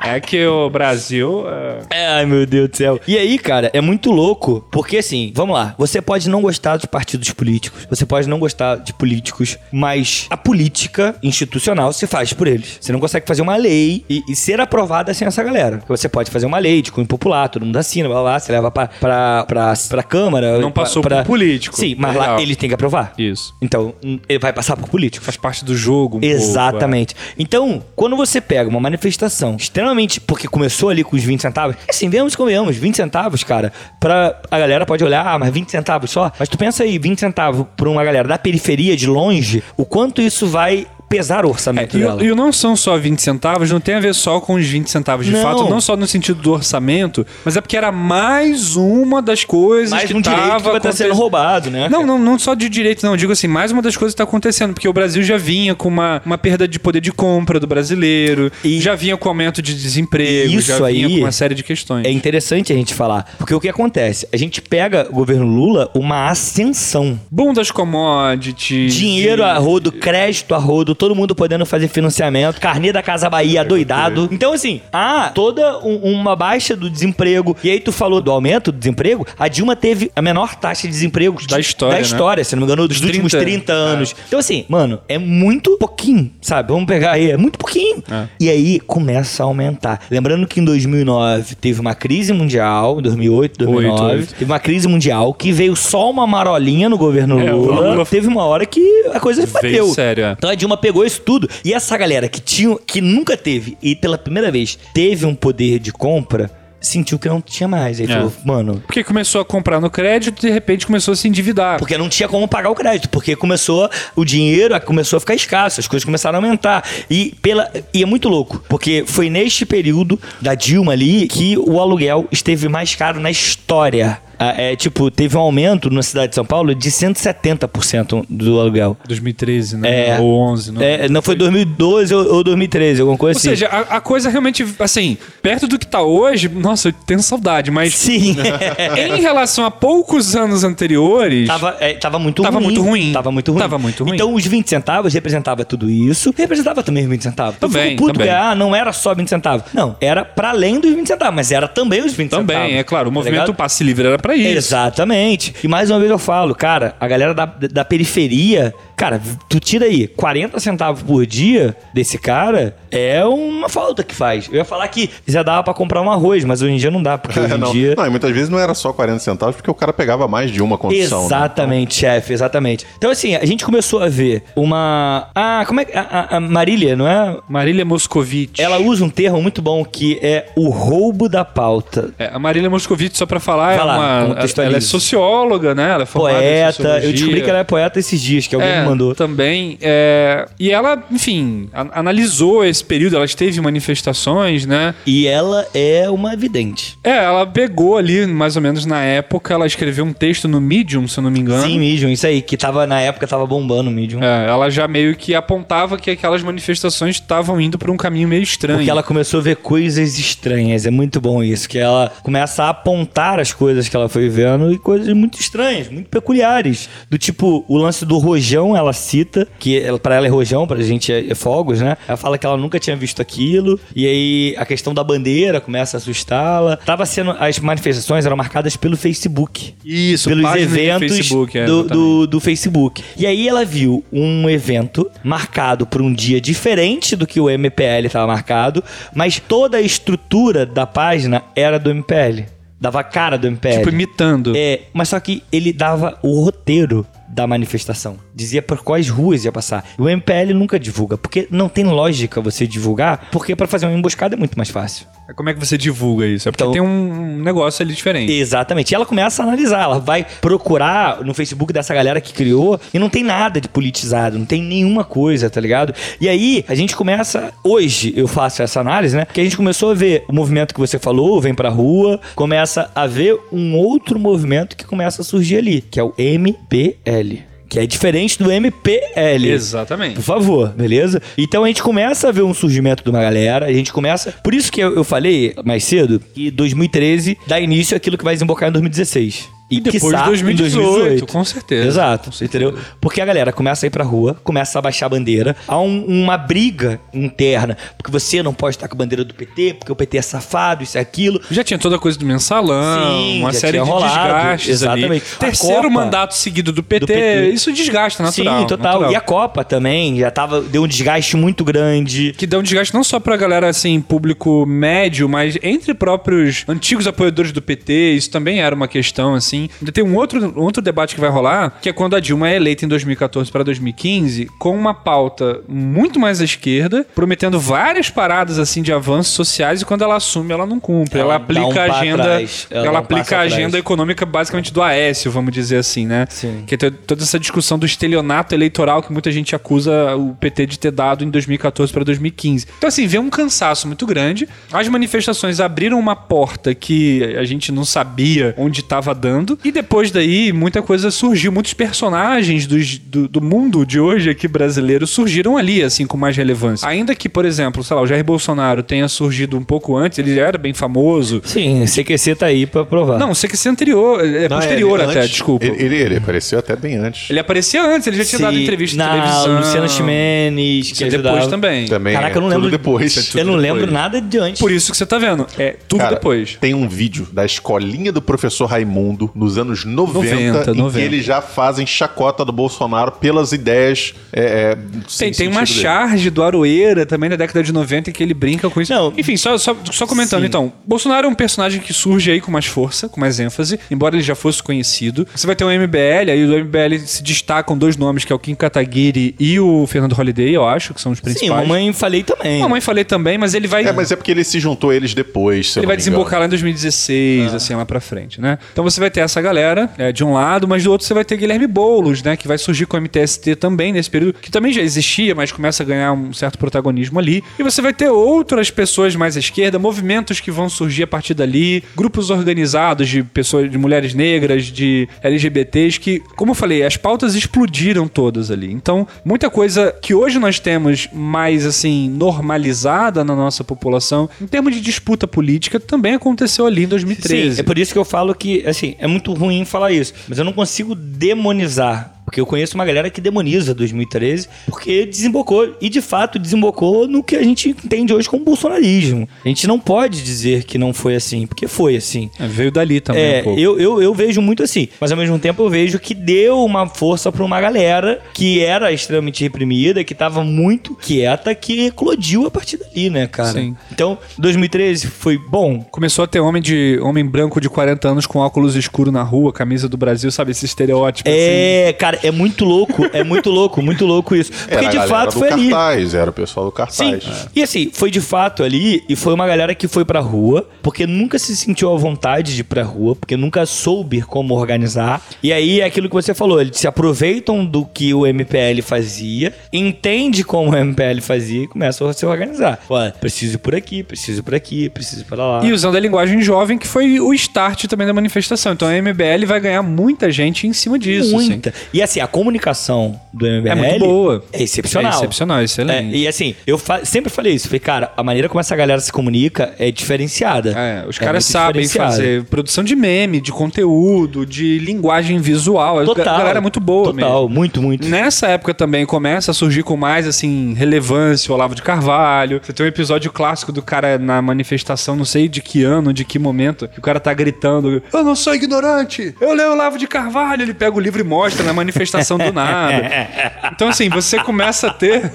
É que o Brasil. é, Ai, meu Deus do céu. E aí, cara, é muito louco, porque assim, vamos lá, você pode não gostar dos partidos políticos, você pode não gostar de políticos, mas a política institucional se faz por eles. Você não consegue fazer uma lei e, e ser aprovada sem essa galera. Você pode fazer uma lei de cunho popular, todo mundo assina, blá, blá, blá, você leva pra, pra, pra, pra Câmara. Não pra- passou pra, por político. Sim, mas lá ele tem que aprovar. Isso. Então, ele vai passar por políticos. Faz parte do jogo. um pouco, Exatamente. Então, quando você pega uma manifestação extremamente. Porque começou ali com os 20 centavos. Assim, vemos como vemos, 20 centavos, cara. Pra, a galera pode olhar, ah, mas 20 centavos só. Mas tu pensa aí, 20 centavos pra uma galera da periferia, de longe, o quanto isso vai pesar o É, orçamento e, dela. e não são só 20 centavos, não tem a ver só com os 20 centavos de Não. fato, não só no sentido do orçamento, mas é porque era mais uma das coisas Mais que um direito que tava vai estar sendo roubado, né? Não, não, não só de direito, não. Digo assim, mais uma das coisas que está acontecendo, porque o Brasil já vinha com uma, uma perda de poder de compra do brasileiro, E- já vinha com aumento de desemprego, Isso já vinha aí com uma série de questões. É interessante a gente falar. Porque o que acontece? A gente pega o governo Lula uma ascensão. Boom das commodities. Dinheiro e- a rodo, crédito a rodo, todo mundo podendo fazer financiamento, carnê da Casa Bahia doidado. Então, assim, há toda um- uma baixa do desemprego. E aí tu falou do aumento do desemprego, a Dilma teve a menor taxa de desemprego Da história, da né? história, se não me engano, dos, Dos últimos 30, 30 anos. Então, assim, mano, é muito pouquinho, sabe? Vamos pegar aí, é muito pouquinho. É. E aí começa a aumentar. Lembrando que em 2009 teve uma crise mundial, em 2008, 2009, Oito, oito. teve uma crise mundial que veio só uma marolinha no governo É, Lula. Lula- Teve uma hora que a coisa bateu. sério, é. Então a Dilma pegou isso tudo. E essa galera que tinha, que nunca teve e pela primeira vez teve um poder de compra, sentiu que não tinha mais. Aí É. falou, mano, Porque começou a comprar no crédito e de repente começou a se endividar. porque não tinha como pagar o crédito, porque começou o dinheiro começou a ficar escasso, as coisas começaram a aumentar. E pela e é muito louco, porque foi neste período da Dilma ali que o aluguel esteve mais caro na história. Ah, É, tipo, teve um aumento na cidade de São Paulo de 170% do aluguel. 2013, né? É. Ou 11, não É, não foi 2012 ou, ou 2013, alguma coisa Ou assim. seja, a, a coisa realmente, assim, perto do que tá hoje, nossa, eu tenho saudade, mas Sim. [LAUGHS] em relação a poucos anos anteriores, Tava, é, tava muito Tava ruim. muito ruim. Tava muito ruim. Tava muito ruim. Então os 20 centavos representava tudo isso, representava também os 20 centavos. Então, Também, fico puto também. ah, não era só 20 centavos. Não, era pra além dos 20 centavos, mas era também os 20 centavos. também, é claro, o tá movimento ligado? passe livre era pra isso. Exatamente. E mais uma vez eu falo, cara, a galera da, da periferia, cara, tu tira aí 40 centavos por dia desse cara, é uma falta que faz. Eu ia falar que já dava pra comprar um arroz, mas hoje em dia não dá, porque [LAUGHS] hoje em não. dia... não, e muitas vezes não era só 40 centavos, porque o cara pegava mais de uma condição. né? Exatamente, chefe, exatamente. Então, assim, a gente começou a ver uma. Ah, como é que. A, a- a Marília, não é? Marília Moscovitch. Ela usa um termo muito bom que é o roubo da pauta. É, a Marília Moscovitch, só pra falar, Vai é lá, uma, ela é socióloga, né? Ela é formada em Poeta. Eu descobri que ela é poeta esses dias, que alguém É, me mandou. Também. é, e ela, enfim, a- analisou esse período, ela teve manifestações, né? E ela é uma vidente. É, ela pegou ali, mais ou menos na época, ela escreveu um texto no Medium, se eu não me engano. Sim, Medium, isso aí, que tava na época tava bombando o Medium. É, ela já meio que apontava que aquelas manifestações estavam indo por um caminho meio estranho. Porque ela começou a ver coisas estranhas. É muito bom isso. Que ela começa a apontar as coisas que ela foi vendo e coisas muito estranhas, muito peculiares. Do tipo, o lance do rojão, ela cita, que ela, pra ela é rojão, pra gente é, é fogos, né? Ela fala que ela nunca tinha visto aquilo. E aí a questão da bandeira começa a assustá-la. Tava sendo. As manifestações eram marcadas pelo Facebook Isso, pelos eventos Facebook, é, do, do, do Facebook. E aí ela viu um evento marcado por um dia diferente do que o MPL estava marcado, mas toda a estrutura da página era do MPL. Dava a cara do MPL. Tipo, imitando. É, mas só que ele dava o roteiro da manifestação. Dizia por quais ruas ia passar. E o MPL nunca divulga, porque não tem lógica você divulgar, porque para fazer uma emboscada é muito mais fácil. Como é que você divulga isso? É porque Então- tem um negócio ali diferente. Exatamente. E ela começa a analisar, ela vai procurar no Facebook dessa galera que criou e não tem nada de politizado, não tem nenhuma coisa, tá ligado? E aí a gente começa, hoje eu faço essa análise, né? Que a gente começou a ver o movimento que você falou, vem pra rua, começa a ver um outro movimento que começa a surgir ali, que é o MPL. Que é diferente do MPL. Exatamente. Por favor, beleza? Então a gente começa a ver um surgimento de uma galera, a gente começa. Por isso que eu, eu falei mais cedo que 2013 dá início àquilo que vai desembocar em 2016. E depois quiçá, de 2018, com certeza. Exato, entendeu? Porque a galera começa a ir pra rua, começa a baixar a bandeira, há um- uma briga interna, porque você não pode estar com a bandeira do PT, porque o PT é safado, isso é aquilo. Já tinha toda a coisa do mensalão, Sim, uma série de rolado, desgastes exatamente. ali. Terceiro Copa mandato seguido do PT, do PT. isso desgasta natural. Sim, total. natural. E a Copa também já tava, deu um desgaste muito grande. Que dá um desgaste não só pra galera, assim, público médio, mas entre próprios antigos apoiadores do PT, isso também era uma questão, assim. Ainda tem um outro, outro debate que vai rolar, que é quando a Dilma é eleita em 2014 para 2015, com uma pauta muito mais à esquerda, prometendo várias paradas, assim, de avanços sociais, e quando ela assume, ela não cumpre. Ela, aplica a agenda... Ela aplica a agenda econômica basicamente do Aécio, vamos dizer assim, né? Sim. Que tem toda essa discussão do estelionato eleitoral que muita gente acusa o PT de ter dado em 2014 para 2015. Então, assim, vê um cansaço muito grande. As manifestações abriram uma porta que a gente não sabia onde estava dando. E depois daí, muita coisa surgiu. Muitos personagens dos- do, do mundo de hoje aqui brasileiro surgiram ali, assim, com mais relevância. Ainda que, por exemplo, sei lá, o Jair Bolsonaro tenha surgido um pouco antes, ele já era bem famoso. Sim, CQC tá aí pra provar. Não, esse é anterior, é Não, posterior ele- até, antes- desculpa. Ele, ele, ele apareceu até bem antes. Ele aparecia antes, ele já tinha dado Sim, entrevista na de televisão. Luciana Ximenes, que é depois ajudava. também. Também Caraca, eu não é tudo lembro. depois. eu não depois. lembro nada de antes. Por isso que você tá vendo. É tudo Cara, depois. Tem um vídeo da escolinha do professor Raimundo nos anos 90, 90, em 90. que eles já fazem chacota do Bolsonaro pelas ideias. É, é, Tem, tem uma dele. charge do Aroeira também na década de 90 em que ele brinca com isso. Não. Enfim, só, só, só comentando Sim. então. Bolsonaro é um personagem que surge aí com mais força, com mais ênfase, embora ele já fosse conhecido. Você vai ter um MBL, aí do MBL se destacam dois nomes, que é o Kim Kataguiri e o Fernando Holliday, eu acho, que são os Sim, principais. mamãe falei também. Mamãe falei também, mas ele vai. É, mas é porque ele se juntou a eles depois. se eu Ele não vai me desembocar engano. lá em 2016, assim, lá pra frente, né? Então você vai ter essa galera é, de um lado, mas do outro você vai ter Guilherme Boulos, né? Que vai surgir com o MTST também nesse período, que também já existia, mas começa a ganhar um certo protagonismo ali. E você vai ter outras pessoas mais à esquerda, movimentos que vão surgir a partir dali, grupos organizados de pessoas, de mulheres negras, de LGBTs, que, como eu falei, as pautas explodiram todas ali. Então, muita coisa que hoje nós temos mais, assim, normalizada na nossa população, em termos de disputa política, também aconteceu ali em 2013. Sim, é por isso que eu falo que, assim, é muito ruim falar isso. Mas eu não consigo demonizar. Porque eu conheço uma galera que demoniza 2013, porque desembocou, e de fato desembocou no que a gente entende hoje como bolsonarismo. A gente não pode dizer que não foi assim, porque foi assim. É, veio dali também É, um pouco. eu, eu, eu vejo muito assim. Mas ao mesmo tempo eu vejo que deu uma força pra uma galera que era extremamente reprimida, que tava muito quieta, que eclodiu a partir dali, né, cara? Sim. Então, 2013 foi bom. Começou a ter homem de homem branco de 40 anos com óculos escuros na rua, camisa do Brasil, sabe? Esse estereótipo assim. É, cara, é muito louco, é muito louco, muito louco isso. Porque Era a de fato do foi ali. cartaz, era o pessoal do Sim, cartaz. e assim, foi de fato ali, e foi uma galera que foi pra rua, porque nunca se sentiu à vontade de ir pra rua, porque nunca soube como organizar. E aí é aquilo que você falou, eles se aproveitam do que o MPL fazia, entende como o MPL fazia e começam a se organizar. Olha, preciso ir por aqui, preciso ir por aqui, preciso ir pra lá. E usando a linguagem jovem, que foi o start também da manifestação. Então a MBL vai ganhar muita gente em cima disso. assim. Muita. E assim, a comunicação do MBL É muito boa. É excepcional. É excepcional, É, excelente. e assim, eu fa- sempre falei isso. Falei, cara, a maneira como essa galera se comunica é diferenciada. É, os É caras sabem fazer produção de meme, de conteúdo, de linguagem visual. Total. A galera é muito boa Total, mesmo. muito, muito. Nessa época também começa a surgir com mais, assim, relevância o Olavo de Carvalho. Você tem um episódio clássico do cara na manifestação, não sei de que ano, de que momento, que o cara tá gritando: Eu não sou ignorante, eu leio Olavo de Carvalho. Ele pega o livro e mostra na manifestação do nada. Então, assim, você começa a ter.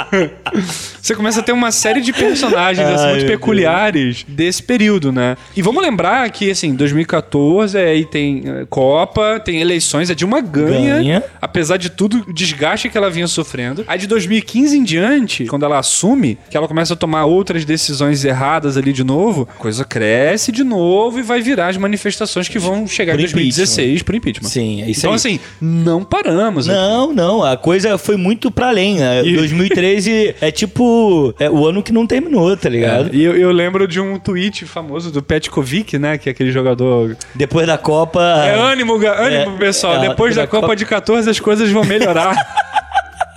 você começa a ter uma série de personagens assim, muito peculiares desse período, né? E vamos lembrar que, assim, 2014 aí tem eh, Copa, tem eleições, a Dilma ganha, Ganha. apesar de tudo, o desgaste que ela vinha sofrendo. Aí de 2015 em diante, quando ela assume, que ela começa a tomar outras decisões erradas ali de novo, a coisa cresce de novo e vai virar as manifestações que vão chegar em Pro 2016 pro impeachment. Sim, é isso Então, aí. assim, não paramos. Aqui. Não, não, a coisa foi muito pra além. né? 2013 é tipo é o ano que não terminou, tá ligado? É, E eu, eu lembro de um tweet famoso do Petkovic, né? Que é aquele jogador. Depois da Copa. É ânimo, ânimo, É, pessoal. é, Depois da Copa de 14 as coisas vão melhorar. [LAUGHS]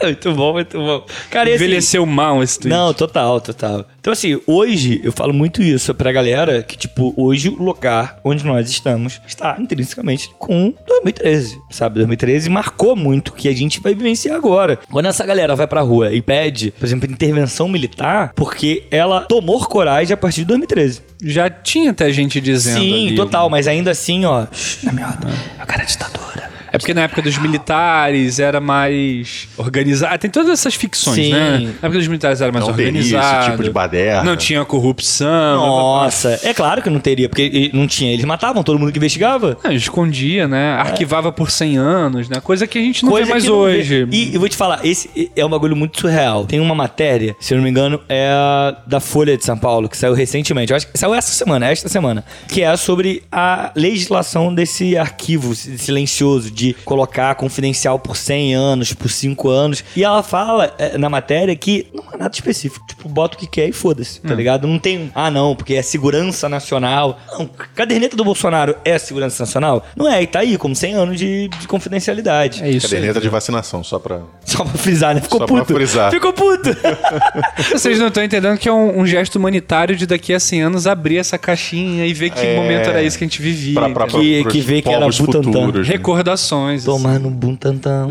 Muito bom, muito bom. Cara, assim, Envelheceu mal esse tweet. Não, total, total. Então, assim, hoje eu falo muito isso pra galera que, tipo, hoje o lugar onde nós estamos está intrinsecamente com 2013, sabe? 2013 marcou muito o que a gente vai vivenciar agora. Quando essa galera vai pra rua e pede, por exemplo, intervenção militar, porque ela tomou coragem a partir de 2013. Já tinha até gente dizendo. Sim, ali. total, mas ainda assim, ó. Na minha é o cara é ditadura. É porque na época dos militares era mais organizado. Tem todas essas ficções, Sim. né? Na época dos militares era mais Não teria organizado. esse tipo de baderna. Não tinha corrupção. Nossa, é claro que não teria, porque não tinha. Eles matavam todo mundo que investigava. Não, escondia, né? Arquivava por 100 anos, né? Coisa que a gente não Coisa vê mais não vê. hoje. E eu vou te falar, esse é um bagulho muito surreal. Tem uma matéria, se eu não me engano, é a da Folha de São Paulo, que saiu recentemente. Eu acho que saiu essa semana, esta semana. Que é sobre a legislação desse arquivo silencioso, de colocar confidencial por 100 anos, por 5 anos. E ela fala é, na matéria que não é nada específico. Tipo, bota o que quer e foda-se, Hum. tá ligado? Não tem, ah não, porque é segurança nacional. Não, caderneta do Bolsonaro é segurança nacional? Não é, e tá aí, como 100 anos de, de confidencialidade. É isso. aí. Caderneta de vacinação, só pra. Só pra frisar, né? Ficou Só pra puto. frisar. Ficou puto. [LAUGHS] Vocês não estão entendendo que é um, um gesto humanitário de daqui a 100 anos abrir essa caixinha e ver que É. momento era esse que a gente vivia. pra, pra, entendeu? Que- que vê que era Butantan. futuros, né? Recordações. Assim. Tomar no buntantão.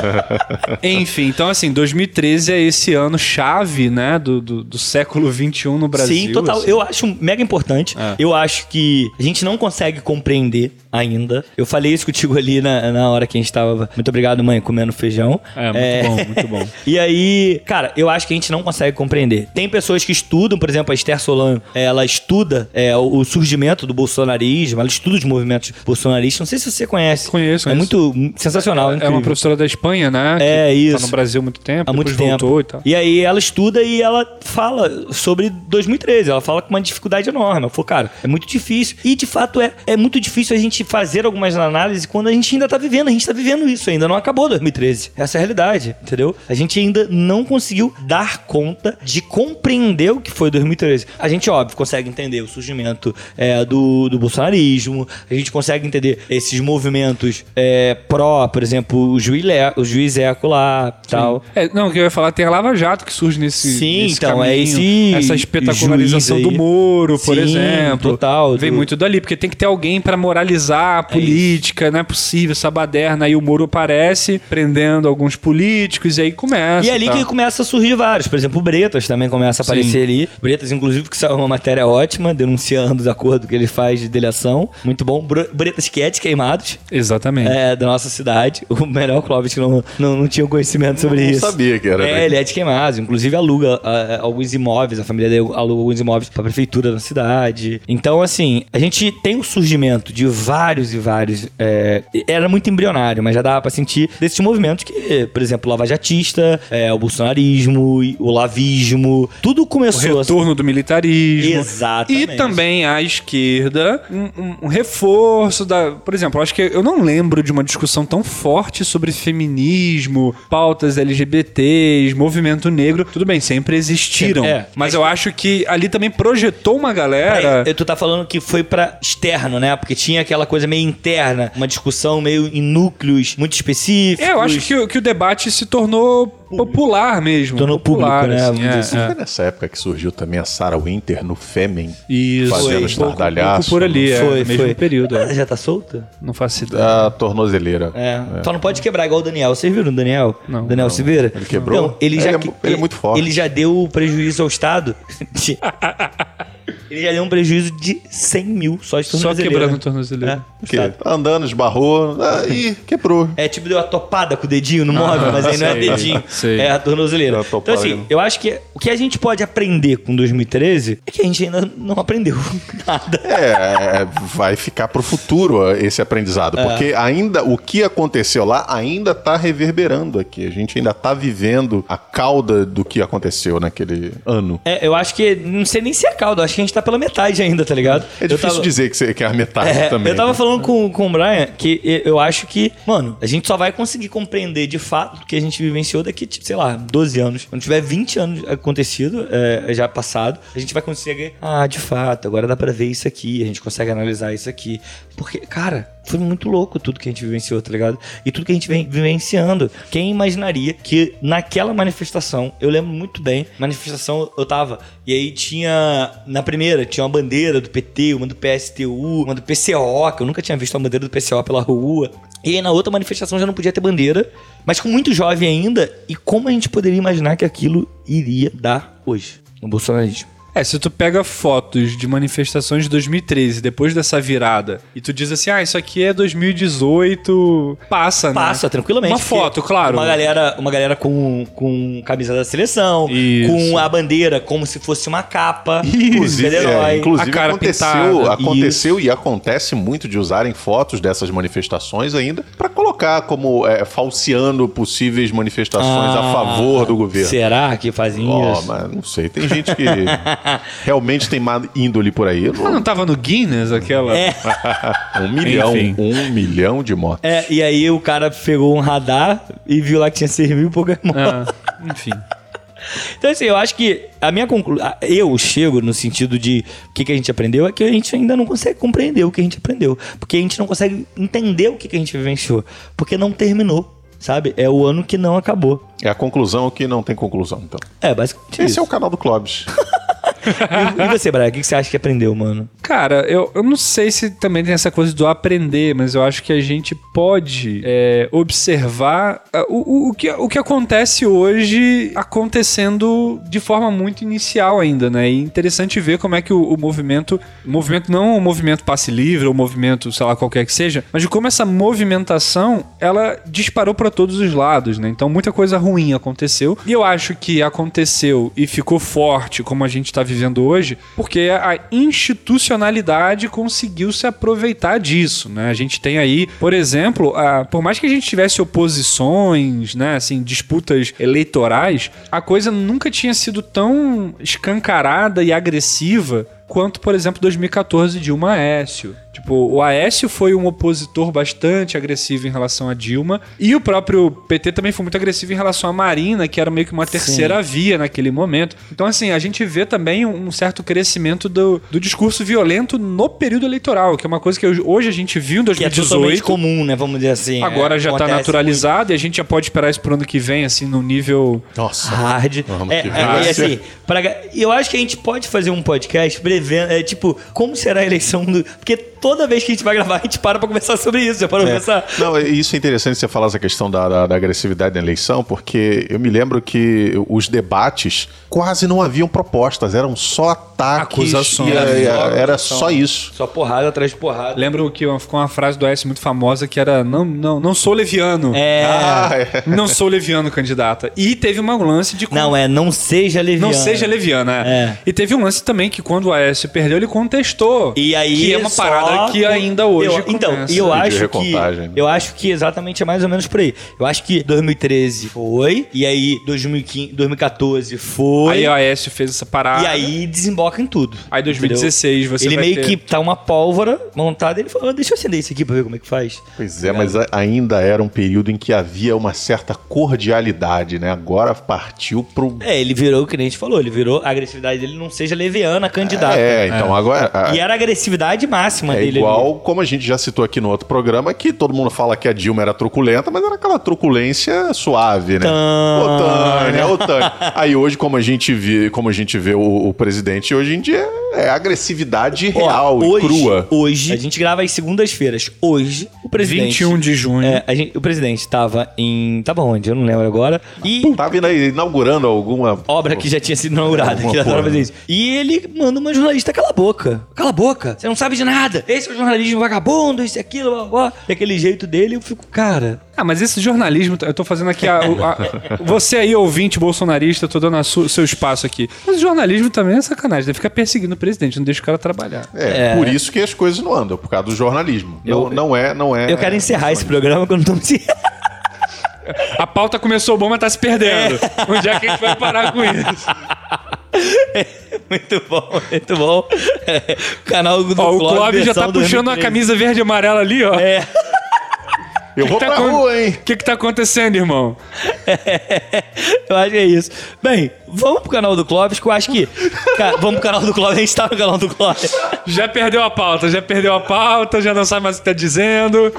[LAUGHS] Enfim, então assim, 2013 é esse ano chave, né, do, do, do século 21 no Brasil. Sim, total. assim. Eu acho mega importante. É. Eu acho que a gente não consegue compreender ainda. Eu falei isso contigo ali na, na hora que a gente tava. Muito obrigado, mãe, comendo feijão. É, muito bom, muito bom. [LAUGHS] E aí, cara, eu acho que a gente não consegue compreender. Tem pessoas que estudam, por exemplo, a Esther Solan, ela estuda é, o surgimento do bolsonarismo, ela estuda os movimentos bolsonaristas. Não sei se você conhece. Conheço, É conheço. muito sensacional, É incrível. uma professora da Espanha, né? que É, Tá isso. no Brasil há muito tempo, Há muito tempo. voltou e tal. E aí ela estuda e ela fala sobre 2013. Ela fala com uma dificuldade enorme. Ela falou, cara, é muito difícil. E de fato é, é muito difícil a gente fazer algumas análises quando a gente ainda tá vivendo. A gente tá vivendo isso ainda. Não acabou 2013. Essa é a realidade, entendeu? A gente ainda não conseguiu dar conta de compreender o que foi 2013. A gente, óbvio, consegue entender o surgimento é, do, do bolsonarismo. A gente consegue entender esses movimentos é, pró, por exemplo, o juiz, Le- o juiz Eco lá tal. É, não, o que eu ia falar, tem a Lava Jato que surge nesse, Sim, nesse então, é caminho. esse Essa espetacularização do. Moro, por Sim, exemplo. total, Vem do- muito dali, porque tem que ter alguém pra moralizar a política, não é possível, essa baderna. Aí o Moro aparece, prendendo alguns políticos, e aí começa. E é ali tá? que começa a surgir vários. Por exemplo, o Bretas também começa a Sim. aparecer ali. Bretas, inclusive, que saiu uma matéria ótima, denunciando os acordos que ele faz de delegação. Muito bom. Bretas Quiete Queimados, Exatamente. é, da nossa cidade. O melhor Clóvis que não, não, não tinha conhecimento sobre Não isso. sabia que era, É, né? ele é de Queimados. Inclusive, aluga ah, ah, alguns imóveis. A família dele aluga alguns imóveis pra prefeitura da cidade. Então, assim, a gente tem o surgimento de vários e vários. é, era muito embrionário, mas já dava pra sentir desses movimentos que, por exemplo, o lavajatista, é, o bolsonarismo, o lavismo. Tudo O começou a retorno do militarismo. Exatamente. E também a esquerda, um, um- reforço da. Por exemplo, acho que eu não lembro de uma discussão tão forte sobre feminismo, pautas LGBTs, movimento negro. Tudo bem, sempre existiram. É, mas eu acho que ali também projetou uma galera. É, tu tá falando que foi pra externo, né? Porque tinha aquela coisa meio interna, uma discussão meio em núcleos muito específicos. É, eu acho que, o- que o debate se tornou popular mesmo. Tornou popular, público, né? assim, é, assim. é. Foi nessa época que surgiu também a Sarah Winter no Fêmen. Isso, Fazendo foi. Um estardalhaço, pouco por ali, é, foi, mesmo foi. período. é. Ela já tá solta? Não faço ideia. A tornozeleira. É. Só não pode quebrar igual o Daniel. Vocês viram o Daniel? Não. Daniel Silveira? Ele quebrou? Não, ele, Ele já, é mu- ele é muito forte. Ele já deu prejuízo ao Estado. [LAUGHS] ele já deu um prejuízo de 100 mil só de Só tornozeleira. quebrando o tornozeleiro. É, O quê? Estado. Tá andando, esbarrou, [LAUGHS] aí quebrou. É tipo, deu a topada com o dedinho no móvel, mas aí não é sei, dedinho. sei. É a tornozeleira. A Então, assim, eu acho que o que a gente pode aprender com 2013 é que a gente ainda não aprendeu [LAUGHS] nada. É, vai ficar pro futuro esse aprendizado, É. porque ainda o que aconteceu lá ainda tá reverberando aqui. A gente ainda tá vivendo a cauda do que aconteceu naquele ano. É, eu acho que, não sei nem se é caldo, acho que a gente tá pela metade ainda, tá ligado? É difícil tava- dizer que, você, que é a metade É, também. eu tava né? falando com, com o Brian que eu acho que, mano, a gente só vai conseguir compreender de fato o que a gente vivenciou daqui, tipo, sei lá, 12 anos. Quando tiver 20 anos acontecido, é, já passado, a gente vai conseguir, ah, de fato, agora dá pra ver isso aqui, a gente consegue analisar isso aqui. Porque, cara, foi muito louco tudo que a gente vivenciou, tá ligado? E tudo que a gente vem vivenciando. Quem imaginaria que naquela manifestação, eu lembro muito bem, manifestação eu tava, e aí tinha, na primeira, tinha uma bandeira do PT, uma do PSTU, uma do PCO, que eu nunca tinha visto uma bandeira do PCO pela rua. E aí na outra manifestação já não podia ter bandeira, mas com muito jovem ainda, e como a gente poderia imaginar que aquilo iria dar hoje, no bolsonarismo? É, se tu pega fotos de manifestações de 2013, depois dessa virada, e tu diz assim, ah, isso aqui é 2018, passa, né? Passa tranquilamente. Uma foto, claro. Uma galera, uma galera com, com camisa da seleção, Isso. com a bandeira como se fosse uma capa, Inclusive, é, inclusive A cara aconteceu, pintada, aconteceu e acontece muito de usarem fotos dessas manifestações ainda pra colocar como é, falseando possíveis manifestações a Ah, favor do governo. Será que fazem Ó, isso? mas não sei. Tem gente que [LAUGHS] [LAUGHS] realmente tem má índole por aí. Ah, não tava no Guinness aquela? É. [LAUGHS] Um milhão, Enfim. um milhão de mortes. É, e aí o cara pegou um radar e viu lá que tinha 6 mil Pokémon. Ah, enfim. [LAUGHS] Então, assim, eu acho que a minha conclusão. Eu chego no sentido de o que, que a gente aprendeu é que a gente ainda não consegue compreender o que a gente aprendeu. Porque a gente não consegue entender o que, que a gente vivenciou. Porque não terminou. Sabe? É o ano que não acabou. É a conclusão que não tem conclusão, então. É, basicamente Esse isso. é o canal do Clóvis. E, e você, Braga, o que, você acha que aprendeu, mano? Cara, eu, eu não sei se também tem essa coisa do aprender, mas eu acho que a gente pode é, observar ah, o, o, o, que, o que acontece hoje acontecendo de forma muito inicial ainda, né? E interessante ver como é que o, o movimento, movimento não o movimento passe livre, ou movimento, sei lá, qualquer que seja, mas de como essa movimentação, ela disparou para todos os lados, né? Então muita coisa ruim aconteceu. E eu acho que aconteceu e ficou forte, como a gente tá vivendo hoje, porque a institucionalidade conseguiu se aproveitar disso, né? A gente tem aí, por exemplo, a, por mais que a gente tivesse oposições, né, assim, disputas eleitorais, a coisa nunca tinha sido tão escancarada e agressiva quanto, por exemplo, 2014 Dilma Aécio. Tipo, o Aécio foi um opositor bastante agressivo em relação a Dilma. E o próprio PT também foi muito agressivo em relação à Marina, que era meio que uma terceira via naquele momento. Então, assim, a gente vê também um certo crescimento do, do discurso violento no período eleitoral, que é uma coisa que hoje a gente viu em Que é 2018. comum, né? Vamos dizer assim. Agora é, já tá acontece naturalizado e a gente já pode esperar isso pro ano que vem, assim, no nível. Nossa. hard. Vamos É, é, e assim, pra, eu acho que a gente pode fazer um podcast prevendo, é, tipo, como será a eleição do. Porque toda vez que a gente vai gravar, a gente para pra conversar sobre isso. Já para pensar. Não, e isso é interessante você falar essa questão da, da- da agressividade na eleição, porque eu me lembro que os debates quase não haviam propostas, eram só ataques. Acusações. e era, Só era acusação. só isso. Só porrada atrás de porrada. Lembro que ficou uma frase do Aécio muito famosa que era: Não, não, não sou leviano. É. Ah, é. [LAUGHS] Não sou leviano, candidata. E teve uma lance de. Não, é não seja leviano. Não seja leviana. É. E teve um lance também que quando o Aécio perdeu, ele contestou. E aí Que é uma só parada que ainda hoje. Eu- então, e eu acho que recontagem. eu acho que exatamente é mais ou menos por aí. Eu acho que 2013 foi e aí 2015, 2014 foi Aí o Aécio fez essa parada. e aí desemboca em tudo. Aí 2016 você ele vai meio ter- que tá uma pólvora montada, ele falou: "Deixa eu acender isso aqui pra ver como é que faz". Pois é, mas a- ainda era um período em que havia uma certa cordialidade, né? Agora partiu pro. É, ele virou o que nem a gente falou, ele virou a agressividade dele não seja leviana, candidata. É, então agora. a- E era a agressividade máxima É igual como a gente já citou aqui no outro programa, que todo mundo fala que a Dilma era truculenta, mas era aquela truculência suave, né? Ô, Tânia, ô, Tânia. Aí hoje, como a gente vê, como a gente vê o, o presidente hoje em dia, é agressividade Ó, real hoje, e crua. Hoje, a gente grava às segundas-feiras. Hoje, o presidente 21 de junho. É, a gente- o presidente tava em. Tava onde? Eu não lembro agora. E. Aí, inaugurando alguma. Obra que já tinha sido inaugurada, que já tava. E ele manda uma jornalista cala a boca. Cala a boca. Você não sabe de nada. Esse é o jornalismo vagabundo, isso e aquilo, blá, blá, blá. Daquele jeito dele, eu fico, cara. Ah, mas esse jornalismo, eu tô fazendo aqui a, o- a- você aí, ouvinte bolsonarista, eu tô dando a su- seu espaço aqui. Mas o jornalismo também é sacanagem, deve ficar perseguindo o presidente, não deixa o cara trabalhar. É, por isso que as coisas não andam, por causa do jornalismo. Eu- não, não é, não é. Eu quero encerrar esse programa quando não me. A pauta começou bom, mas tá se perdendo. Onde é que a gente vai parar com isso? [LAUGHS] muito bom, muito bom. É, o canal do Ó, o Clóvis, Clóvis já tá puxando a 2013. camisa verde e amarela ali, ó. É. Eu vou tá pra rua, hein? O que que tá acontecendo, irmão? [LAUGHS] eu acho que é isso. Bem, vamos pro canal do Clóvis, que eu acho que. Cara, vamos pro canal do Clóvis, a gente tá no canal do Clóvis. Já perdeu a pauta, já perdeu a pauta, já não sabe mais o que tá dizendo.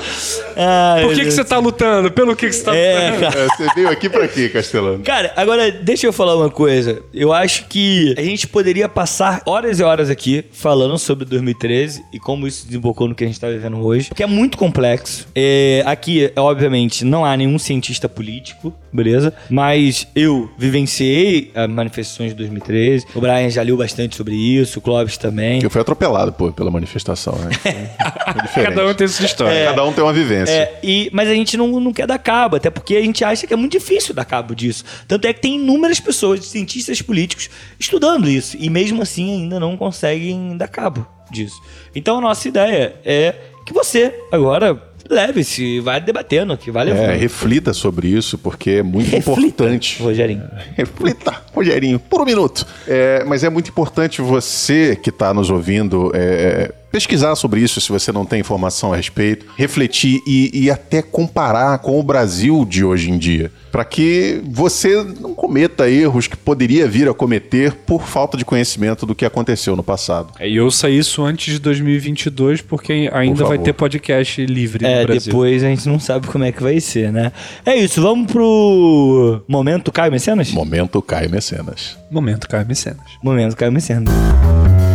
Ai, Por meu que, que você tá lutando? Pelo que, que você tá É, lutando? cara. É, você veio aqui pra quê, Castelano? Cara, agora deixa eu falar uma coisa. Eu acho que a gente poderia passar horas e horas aqui falando sobre 2013 e como isso desembocou no que a gente tá vivendo hoje, porque é muito complexo. É, aqui, obviamente, não há nenhum cientista político, beleza? Mas eu vivenciei manifestações de 2013. O Brian já leu bastante sobre isso, o Clóvis também. Eu fui atropelado pô, pela manifestação, né? [LAUGHS] É diferente. Cada um tem sua história. Cada um tem uma vivência. É, e, mas a gente não, não quer dar cabo, até porque a gente acha que é muito difícil dar cabo disso. Tanto é que tem inúmeras pessoas, cientistas políticos, estudando isso. E mesmo assim ainda não conseguem dar cabo disso. Então a nossa ideia é que você agora leve-se, vai debatendo, que vai É, levando. reflita sobre isso, porque é muito Reflita, importante. Rogerinho. [LAUGHS] Reflita, Rogerinho, por um minuto. É, mas é muito importante você que está nos ouvindo é, pesquisar sobre isso, se você não tem informação a respeito, refletir e, e até comparar com o Brasil de hoje em dia, para que você não cometa erros que poderia vir a cometer por falta de conhecimento do que aconteceu no passado. É, E ouça isso antes de 2022, porque ainda Por vai ter podcast livre É, no Brasil. depois a gente não sabe como é que vai ser, né? É isso, vamos pro momento Caio Mecenas? Momento Caio Mecenas. Momento, Caio Mecenas. Momento Caio Mecenas.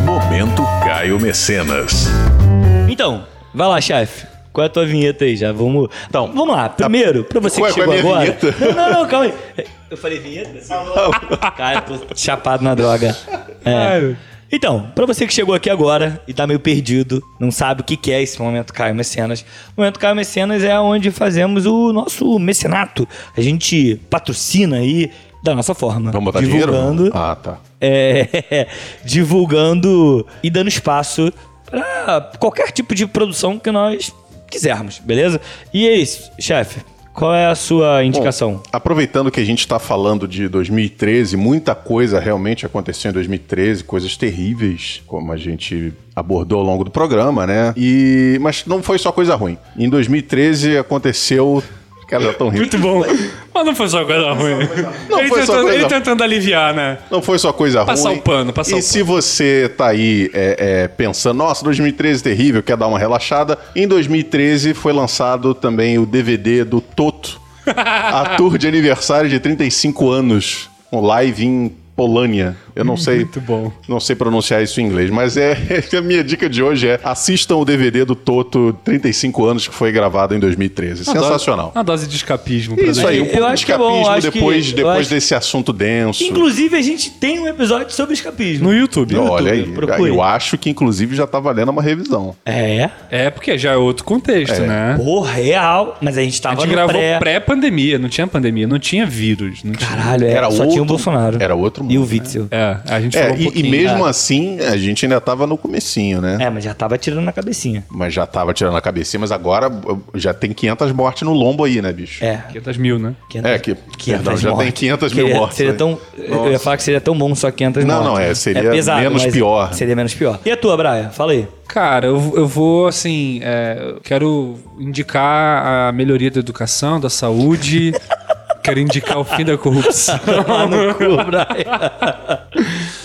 Momento Caio Mecenas. Então, vai lá, chefe. Qual é a tua vinheta aí? Já vamos. Então, vamos lá. Primeiro, pra você qual que é- qual chegou é a minha agora. vinheta? Não, não, não, calma aí. Eu falei vinheta? Cara, eu tô chapado na droga. É. Então, pra você que chegou aqui agora e tá meio perdido, não sabe o que que é esse momento Caio Mecenas. O momento Caio Mecenas é onde fazemos o nosso mecenato. A gente patrocina aí da nossa forma. Vamos botar divulgando, dinheiro? Ah, tá. é, [LAUGHS] divulgando e dando espaço para qualquer tipo de produção que nós quisermos, beleza? E é isso, chefe. Qual é a sua indicação? Bom, aproveitando que a gente está falando de 2013, muita coisa realmente aconteceu em 2013, coisas terríveis, como a gente abordou ao longo do programa, né? E mas não foi só coisa ruim. Em 2013 aconteceu Cara, tão rindo. Muito bom. Mas não foi só coisa ruim. Não ele, foi só tentando, coisa- ele tentando aliviar, né? Não foi só coisa Passar ruim. o pano, passar e o se você tá aí é, é, pensando, nossa, 2013 terrível, quer dar uma relaxada, em 2013 foi lançado também o DVD do Toto, [LAUGHS] a tour de aniversário de 35 anos, um live em Polânia. Eu não sei. Muito bom. Não sei pronunciar isso em inglês, mas é [LAUGHS] a minha dica de hoje é assistam o DVD do Toto 35 anos que foi gravado em 2013. Sensacional. Uma dose de escapismo. pra Isso aí, um Eu pouco de acho que é bom, escapismo acho que- depois, depois acho- desse assunto denso. Inclusive, a gente tem um episódio sobre escapismo. No YouTube. Olha aí, procure. eu acho que inclusive já tá valendo uma revisão. É. É, porque já é outro contexto, né? Porra, real. Mas a gente A tava gente no gravou pré... pré-pandemia, não tinha pandemia, não tinha vírus. Não tinha... Caralho, é, Era só outro- tinha o Bolsonaro. era outro E o mundo, né? Witzel. É, a gente É, falou um e, e mesmo assim, a gente ainda tava no comecinho, né? É, mas já tava tirando na cabecinha. Mas já tava tirando a cabecinha, mas agora já tem 500 mortes no lombo aí, né, bicho? É. 500 mil, né? 500, É, que- 500 perdão, já tem mortes. 500 mil Queria- mortes Seria aí. tão, eu ia falar que seria tão bom só 500 Não, mortes. não, é, seria menos mas pior. Seria menos pior. E a tua, Braia? Fala aí. Cara, eu, eu vou, assim, é, quero indicar a melhoria da educação, da saúde. [LAUGHS] quero indicar o fim da corrupção. [LAUGHS] Lá no cu, Braia.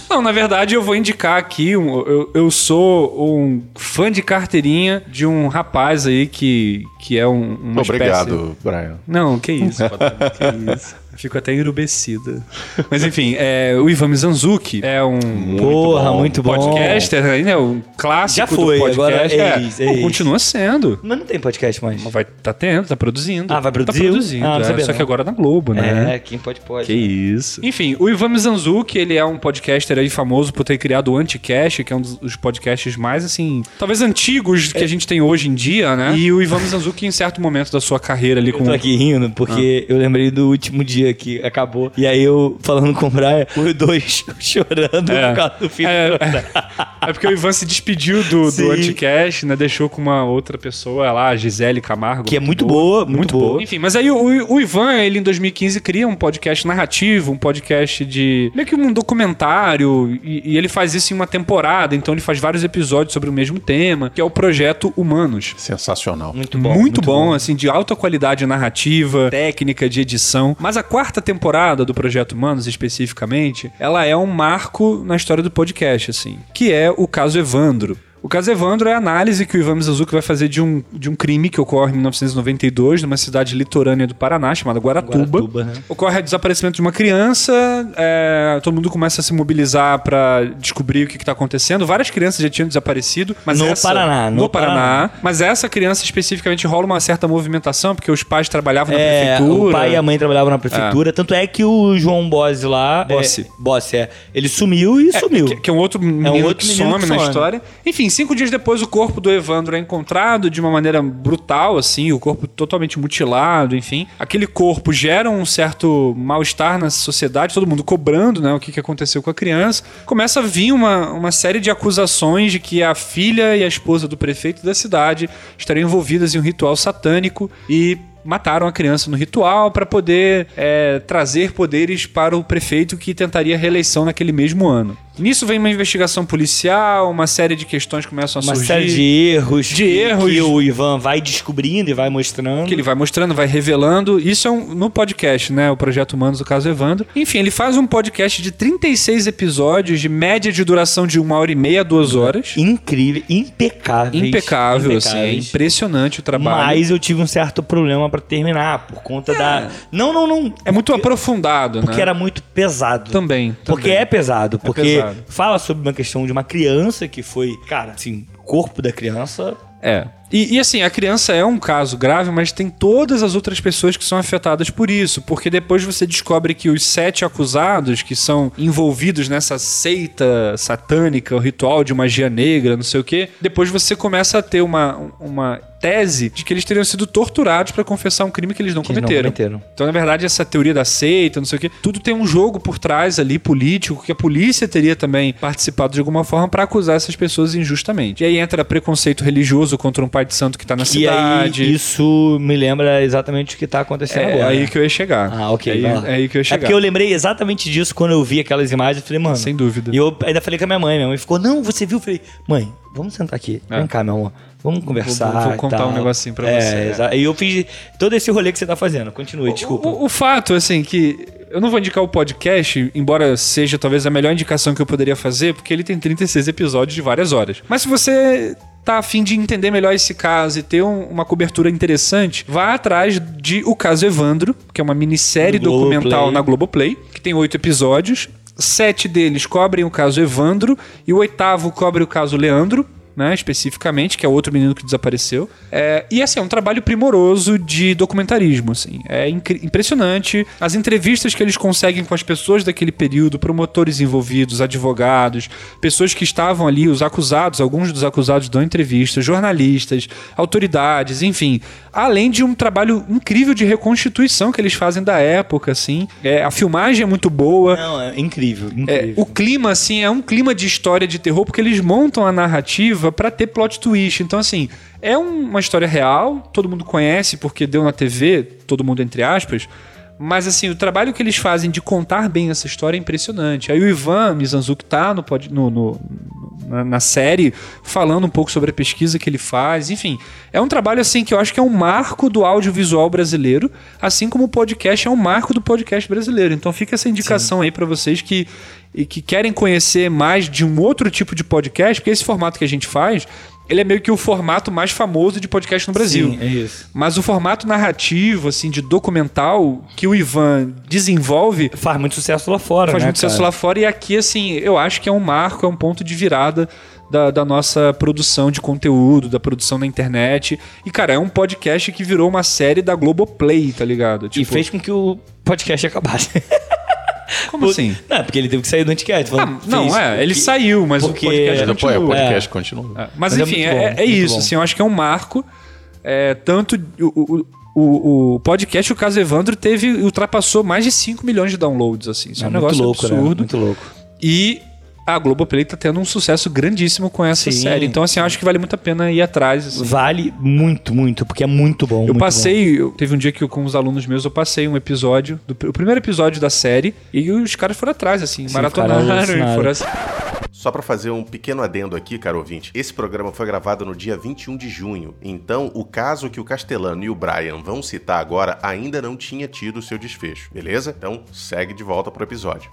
Não, na verdade, eu vou indicar aqui. um- eu, eu sou um fã de carteirinha de um rapaz aí que, que é um, uma Obrigado, espécie... Brian. Não, que isso, Patrícia, que isso. Fico até enrubescida. Mas enfim, é, o Ivan Mizanzuki é um Porra, bom. muito bom. podcaster, né? Um clássico Já foi, do podcast. agora é é, ex, é ex. continua sendo. Mas não tem podcast mais. Mas vai tá tendo, tá produzindo. Ah, vai Tá produzir? produzindo. Ah, não é, sabia só não. que agora na Globo, né? É, quem pode, pode. Que isso. Enfim, o Ivan Mizanzuki, ele é um podcaster aí famoso por ter criado o Anticast, que é um dos podcasts mais, assim, talvez antigos que a gente tem hoje em dia, né? E o Ivan [LAUGHS] Mizanzuki, em certo momento da sua carreira ali Eu com... tô aqui rindo porque eu lembrei do último dia que acabou. E aí eu falando com o Brian, os dois [LAUGHS] chorando É. por causa do fim É, é, é porque o Ivan se despediu do, Sim. do Anticast, né? Deixou com uma outra pessoa lá, a Gisele Camargo. Que é muito boa, muito boa. Enfim, mas aí o, o Ivan, ele em 2015 cria um podcast narrativo, um podcast de. meio que um documentário, e, e ele faz isso em uma temporada, então ele faz vários episódios sobre o mesmo tema, que é o Projeto Humanos. Sensacional. Muito Muito, bom, assim, de alta qualidade narrativa, técnica de edição. Mas a quarta temporada do Projeto Humanos, especificamente, ela é um marco na história do podcast, assim, que é o caso Evandro. O caso Evandro é a análise que o Ivan Mizanzuki vai fazer de um, de um crime que ocorre em 1992 numa cidade litorânea do Paraná, chamada Guaratuba. Guaratuba, né? Ocorre o desaparecimento de uma criança, é, todo mundo começa a se mobilizar pra descobrir o que, que tá acontecendo. Várias crianças já tinham desaparecido, mas No essa, Paraná, no, no Paraná. Paraná. Mas essa criança especificamente rola uma certa movimentação, porque os pais trabalhavam na É, prefeitura. o pai e a mãe trabalhavam na prefeitura, tanto é que o João Bose lá... Bossi. É, Bossi, é. Ele sumiu e É, sumiu. Que, que é um outro menino outro que menino some que na some. história. Enfim, cinco dias depois o corpo do Evandro é encontrado de uma maneira brutal, assim, o corpo totalmente mutilado, enfim. Aquele corpo gera um certo mal-estar na sociedade, todo mundo cobrando, né, o que, que aconteceu com a criança. Começa a vir uma, uma série de acusações de que a filha e a esposa do prefeito da cidade estariam envolvidas em um ritual satânico e mataram a criança no ritual para poder é, trazer poderes para o prefeito que tentaria reeleição naquele mesmo ano. Nisso vem uma investigação policial, uma série de questões começam a Uma surgir. série de erros. De que- erros. Que o Ivan vai descobrindo e vai mostrando. que ele vai mostrando, vai revelando. Isso é um, no podcast, né? O Projeto Humanos, do caso Evandro. Enfim, ele faz um podcast de 36 episódios, de média de duração de uma hora e meia, duas horas. Incrível, impecáveis. Impecável, assim. É impressionante o trabalho. Mas eu tive um certo problema pra terminar, por conta da... Não, não, não. é muito aprofundado, Porque né? era muito pesado. Também. Porque também. é pesado, porque pesado. Fala sobre uma questão de uma criança que foi, cara, assim, corpo da criança. É. E, e, assim, a criança é um caso grave, mas tem todas as outras pessoas que são afetadas por isso. Porque depois você descobre que os sete acusados que são envolvidos nessa seita satânica, o ritual de magia negra, não sei o quê, depois você começa a ter uma, uma tese de que eles teriam sido torturados para confessar um crime que eles não Que eles não cometeram. cometeram. Então, na verdade, essa teoria da seita, não sei o quê, tudo tem um jogo por trás ali, político, que a polícia teria também participado de alguma forma para acusar essas pessoas injustamente. E aí entra preconceito religioso contra um pai de santo que tá na E cidade. aí, isso me lembra exatamente o que tá acontecendo é agora. aí que eu ia chegar. Ah, ok. É aí, é aí que eu ia É chegar. porque eu lembrei exatamente disso quando eu vi aquelas imagens. Eu falei, mano. Sem dúvida. E eu ainda falei com a minha mãe. Minha mãe ficou, não, você viu? Eu falei, mãe, vamos sentar aqui. É. Vem cá, meu amor. Vamos conversar. vou e contar tal." um negocinho pra É, você, é. exa- E eu fiz todo esse rolê que você tá fazendo. Continue, desculpa. O, o fato, assim, que eu não vou indicar o podcast, embora seja talvez a melhor indicação que eu poderia fazer, porque ele tem 36 episódios de várias horas. Mas se você tá afim de entender melhor esse caso e ter um- uma cobertura interessante, vá atrás de O Caso Evandro, que é uma minissérie Globoplay. documental na Globoplay, que tem oito episódios. Sete deles cobrem o caso Evandro e o oitavo cobre o caso Leandro. Né, especificamente, que é outro menino que desapareceu. É, e assim, é um trabalho primoroso de documentarismo. Assim. É impressionante. As entrevistas que eles conseguem com as pessoas daquele período, promotores envolvidos, advogados, pessoas que estavam ali, os acusados, alguns dos acusados dão entrevistas, jornalistas, autoridades, enfim. Além de um trabalho incrível de reconstituição que eles fazem da época, assim. É, a filmagem é muito boa. Não, é incrível, É, incrível. o clima, assim, é um clima de história de terror, porque eles montam a narrativa pra ter plot twist. Então, assim, é um- uma história real, todo mundo conhece porque deu na TV, todo mundo entre aspas. Mas, assim, o trabalho que eles fazem de contar bem essa história é impressionante. Aí o Ivan Mizanzuki tá no, no- no- na, na série falando um pouco sobre a pesquisa que ele faz. Enfim, é um trabalho, assim, que eu acho que é um marco do audiovisual brasileiro, assim como o podcast é um marco do podcast brasileiro. Então fica essa indicação aí pra vocês que, e que querem conhecer mais de um outro tipo de podcast, porque esse formato que a gente faz, ele é meio que o formato mais famoso de podcast no Brasil. Sim, é isso. Mas o formato narrativo, assim, de documental que o Ivan desenvolve Faz muito sucesso lá fora, faz né, muito sucesso cara? lá fora. E aqui, assim, eu acho que é um marco, é um ponto de virada da, da nossa produção de conteúdo, da produção na internet. E, cara, é um podcast que virou uma série da Globoplay, tá ligado? E fez com que o podcast acabasse. [LAUGHS] Como assim? Não, porque ele teve que sair do Anticast. Ah, não, é, ele saiu, mas porque- o podcast pô, é, o continua. podcast continua. É, mas, Mas é enfim, é, bom, é isso. bom. Assim, eu acho que é um marco. É, tanto o, o, o, o podcast, o caso Evandro, teve ultrapassou mais de 5 milhões de downloads. Assim. Isso é, É um negócio louco, né? absurdo. Muito louco. E a Globoplay tá tendo um sucesso grandíssimo com essa Sim. série. Então, assim, acho que vale muito a pena ir atrás. assim. Vale muito, muito, porque é muito bom. Eu muito passei, eu- teve um dia que eu, com os alunos meus, eu passei um episódio, do, o primeiro episódio da série, e os caras foram atrás, assim, Sim, maratonaram e foram assim. Só para fazer um pequeno adendo aqui, caro ouvinte, esse programa foi gravado no dia 21 de junho, então o caso que o Castelano e o Brian vão citar agora ainda não tinha tido o seu desfecho, beleza? Então segue de volta pro episódio.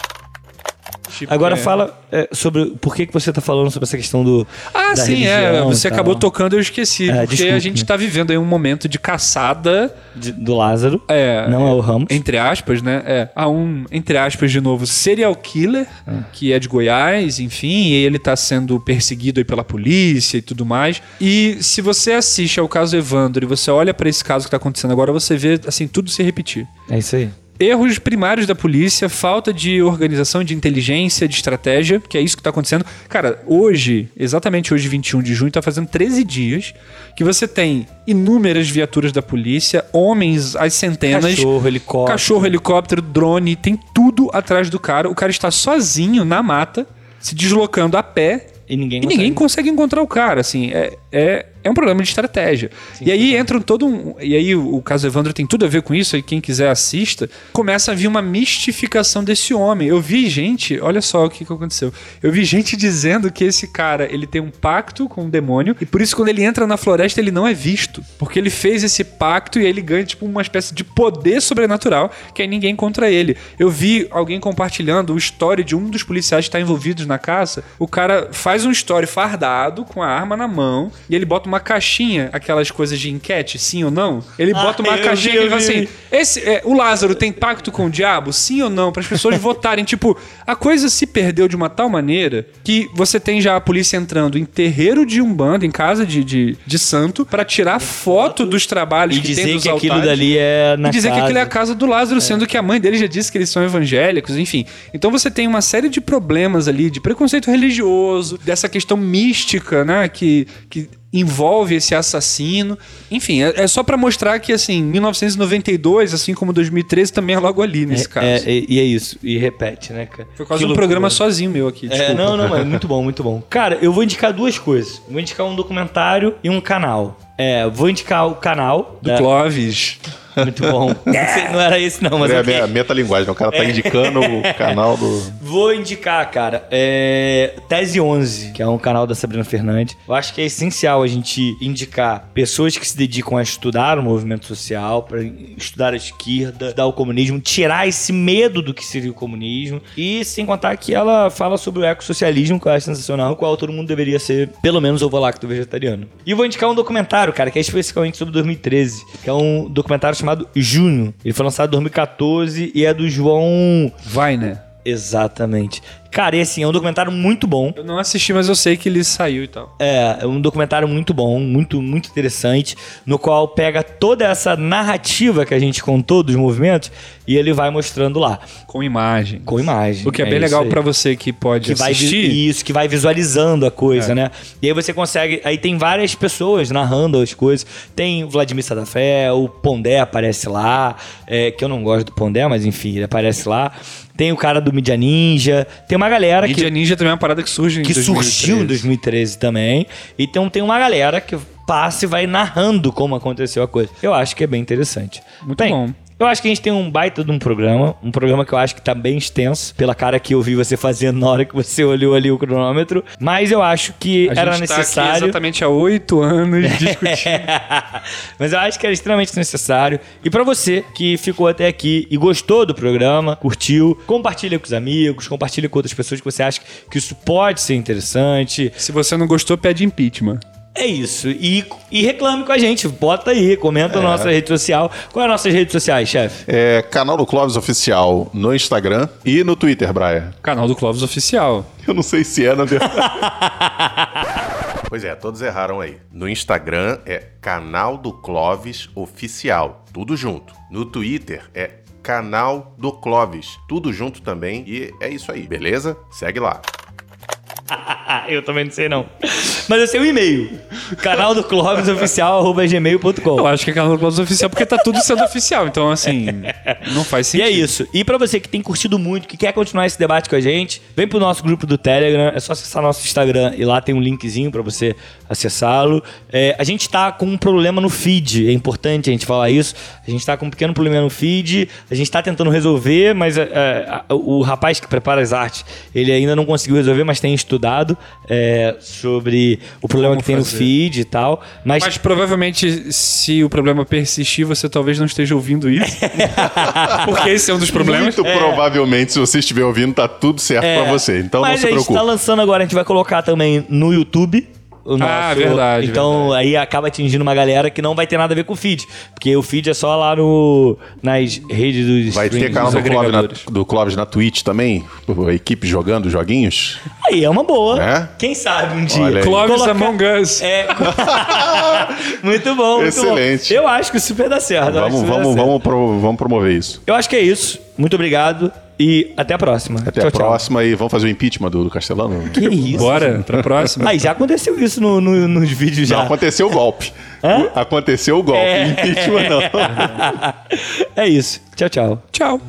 Tipo, Agora é. fala é, sobre por que, que você tá falando sobre essa questão do. Ah, sim, é. religião Você acabou tocando, eu esqueci. É, porque a desculpe. gente tá vivendo aí um momento de caçada, de- do Lázaro. É, Não é o Ramos. entre aspas, né? É, a um, entre aspas, de novo, serial killer, que é de Goiás, enfim, e ele tá sendo perseguido aí pela polícia e tudo mais. E se você assiste ao caso Evandro e você olha pra esse caso que tá acontecendo agora, você vê, assim, tudo se repetir. É isso aí. Erros primários da polícia, falta de organização, de inteligência, de estratégia, que é isso que tá acontecendo. Cara, hoje, exatamente hoje, 21 de junho, tá fazendo 13 dias que você tem inúmeras viaturas da polícia, homens às centenas, Cachorro, helicóptero. cachorro, helicóptero, drone, tem tudo atrás do cara. O cara está sozinho na mata, se deslocando a pé. E ninguém E ninguém consegue. consegue encontrar o cara, assim, é, é, é um problema de estratégia. e aí entram todo um. E aí o, caso Evandro tem tudo a ver com isso, e quem quiser assista, começa a vir uma mistificação desse homem. Eu vi gente, olha só o que, que aconteceu. Eu vi gente [LAUGHS] dizendo que esse cara ele tem um pacto com o demônio, e por isso quando ele entra na floresta ele não é visto. Porque ele fez esse pacto e aí ele ganha, tipo, uma espécie de poder sobrenatural, que aí ninguém encontra ele. Eu vi alguém compartilhando o story de um dos policiais que está envolvidos na caça. O cara faz um story fardado, com a arma na mão, e ele bota uma uma caixinha, aquelas coisas de enquete, sim ou não. Ele Ah, bota uma eu caixinha vi, e ele fala assim: esse, é, o Lázaro tem pacto com o diabo, sim ou não? Para as pessoas [LAUGHS] votarem. Tipo, a coisa se perdeu de uma tal maneira que você tem já a polícia entrando em terreiro de umbanda, em casa de, de, de santo, para tirar foto dos trabalhos E que tem dizer dos que aquilo altares. dali é na E dizer que casa. aquilo é a casa do Lázaro, sendo que a mãe dele já disse que eles são evangélicos, enfim. Então você tem uma série de problemas ali, de preconceito religioso, dessa questão mística, né, que, que envolve esse assassino. Enfim, é, é só pra mostrar que, assim, 1992, assim como 2013, também é logo ali nesse caso. É, é- e é isso. E repete, né, cara? Foi quase Que um loucura. programa sozinho meu aqui, É, desculpa. não, não, mas muito bom, muito bom. [LAUGHS] Cara, eu vou indicar duas coisas. Vou indicar um documentário e um canal. É, vou indicar o canal Do da- Clóvis. Muito bom. [LAUGHS] Não, era esse, não, mas é a ok. me- metalinguagem, o cara tá indicando o [LAUGHS] canal do. Vou indicar, cara, é Tese 11, que é um canal da Sabrina Fernandes. Eu acho que é essencial a gente indicar pessoas que se dedicam a estudar o movimento social, para estudar a esquerda, estudar o comunismo, tirar esse medo do que seria o comunismo. E sem contar que ela fala sobre o ecossocialismo, que eu acho sensacional, o qual todo mundo deveria ser, pelo menos, ovo lacto vegetariano. E vou indicar um documentário, cara, que é especificamente sobre 2013, que é um documentário chamado Junho. Ele foi lançado em 2014 e é do João Vai, né? Exatamente. Cara, e assim, é um documentário muito bom. Eu não assisti, mas eu sei que ele saiu e tal. É, é um documentário muito bom, muito, muito interessante, no qual pega toda essa narrativa que a gente contou dos movimentos e ele vai mostrando lá, Com imagem. com imagem. O que é, bem isso legal pra você que pode que vai assistir. isso, que vai visualizando a coisa, É. né? E aí você consegue. Aí tem várias pessoas narrando as coisas. Tem o Vladimir Sadafé, o Pondé aparece lá, é, que eu não gosto do Pondé, mas enfim, ele aparece lá. Tem o cara do Mídia Ninja, tem uma galera Mídia que Ninja também é uma parada que surge em que 2013. surgiu em 2013 também. Então tem uma galera que passa e vai narrando como aconteceu a coisa. Eu acho que é bem interessante. Muito Bem, bom. Eu acho que a gente tem um baita de um programa, um programa que eu acho que tá bem extenso, pela cara que eu vi você fazendo na hora que você olhou ali o cronômetro, mas eu acho que A era gente tá aqui necessário. exatamente há oito anos [LAUGHS] discutindo. [LAUGHS] Mas eu acho que era extremamente necessário. E pra você que ficou até aqui e gostou do programa, curtiu, compartilha com os amigos, compartilha com outras pessoas que você acha que isso pode ser interessante. Se você não gostou, pede impeachment. É isso. E, e reclame com a gente. Bota aí, comenta na nossa rede social. Qual é as nossas redes sociais, chefe? É, canal do Clóvis Oficial no Instagram e no Twitter, Brian. Canal do Clóvis Oficial. Eu não sei se é, na verdade. [LAUGHS] Pois é, todos erraram aí. No Instagram é Canal do Clóvis Oficial, tudo junto. No Twitter é Canal do Clóvis, tudo junto também. E é isso aí, beleza? Segue lá. [LAUGHS] Eu também não sei não. Mas eu sei o e-mail. Canal do Clóvis Oficial, arroba Eu gmail.com. acho que é canal do Clóvis Oficial porque tá tudo sendo oficial. Então, assim, não faz E sentido. é isso. E pra você que tem curtido muito, que quer continuar esse debate com a gente, vem pro nosso grupo do Telegram. É só acessar nosso Instagram e lá tem um linkzinho pra você acessá-lo. É, a gente tá com um problema no feed. É importante a gente falar isso. A gente tá com um pequeno problema no feed. A gente tá tentando resolver, mas é, é, o rapaz que prepara as artes, ele ainda não conseguiu resolver, mas tem estudado é, sobre o problema Como que tem no fazer. feed e tal. Mas, Mas provavelmente, se o problema persistir, você talvez não esteja ouvindo isso. [LAUGHS] porque esse é um dos problemas. Muito provavelmente, se você estiver ouvindo, tá tudo certo pra você. Então Mas não se a gente preocupe. tá lançando agora, a gente vai colocar também no YouTube. O nosso, Ah, verdade, Então aí acaba atingindo uma galera que não vai ter nada a ver com o feed. Porque o feed é só lá no, nas redes dos Vai ter canal do Clóvis, na, do Clóvis na Twitch também? A equipe jogando joguinhos? Aí é uma boa. É? Quem sabe um dia. Clóvis Colocar- Among Us. É. [LAUGHS] muito bom, muito Excelente. bom. Eu acho que super dá certo. eu acho Vamos, que super dá vamos, certo. vamos, pro- vamos promover isso. Eu acho que é isso. Muito obrigado e até a próxima. Até Tchau, a tchau. próxima e vamos fazer o impeachment do, do Castelano? Que isso? Bora pra próxima. Aí já aconteceu isso no, no- nos vídeos já. Não, aconteceu o golpe. Hã? Aconteceu o golpe. É. Impeachment não. [LAUGHS] é isso. Tchau, tchau. Tchau.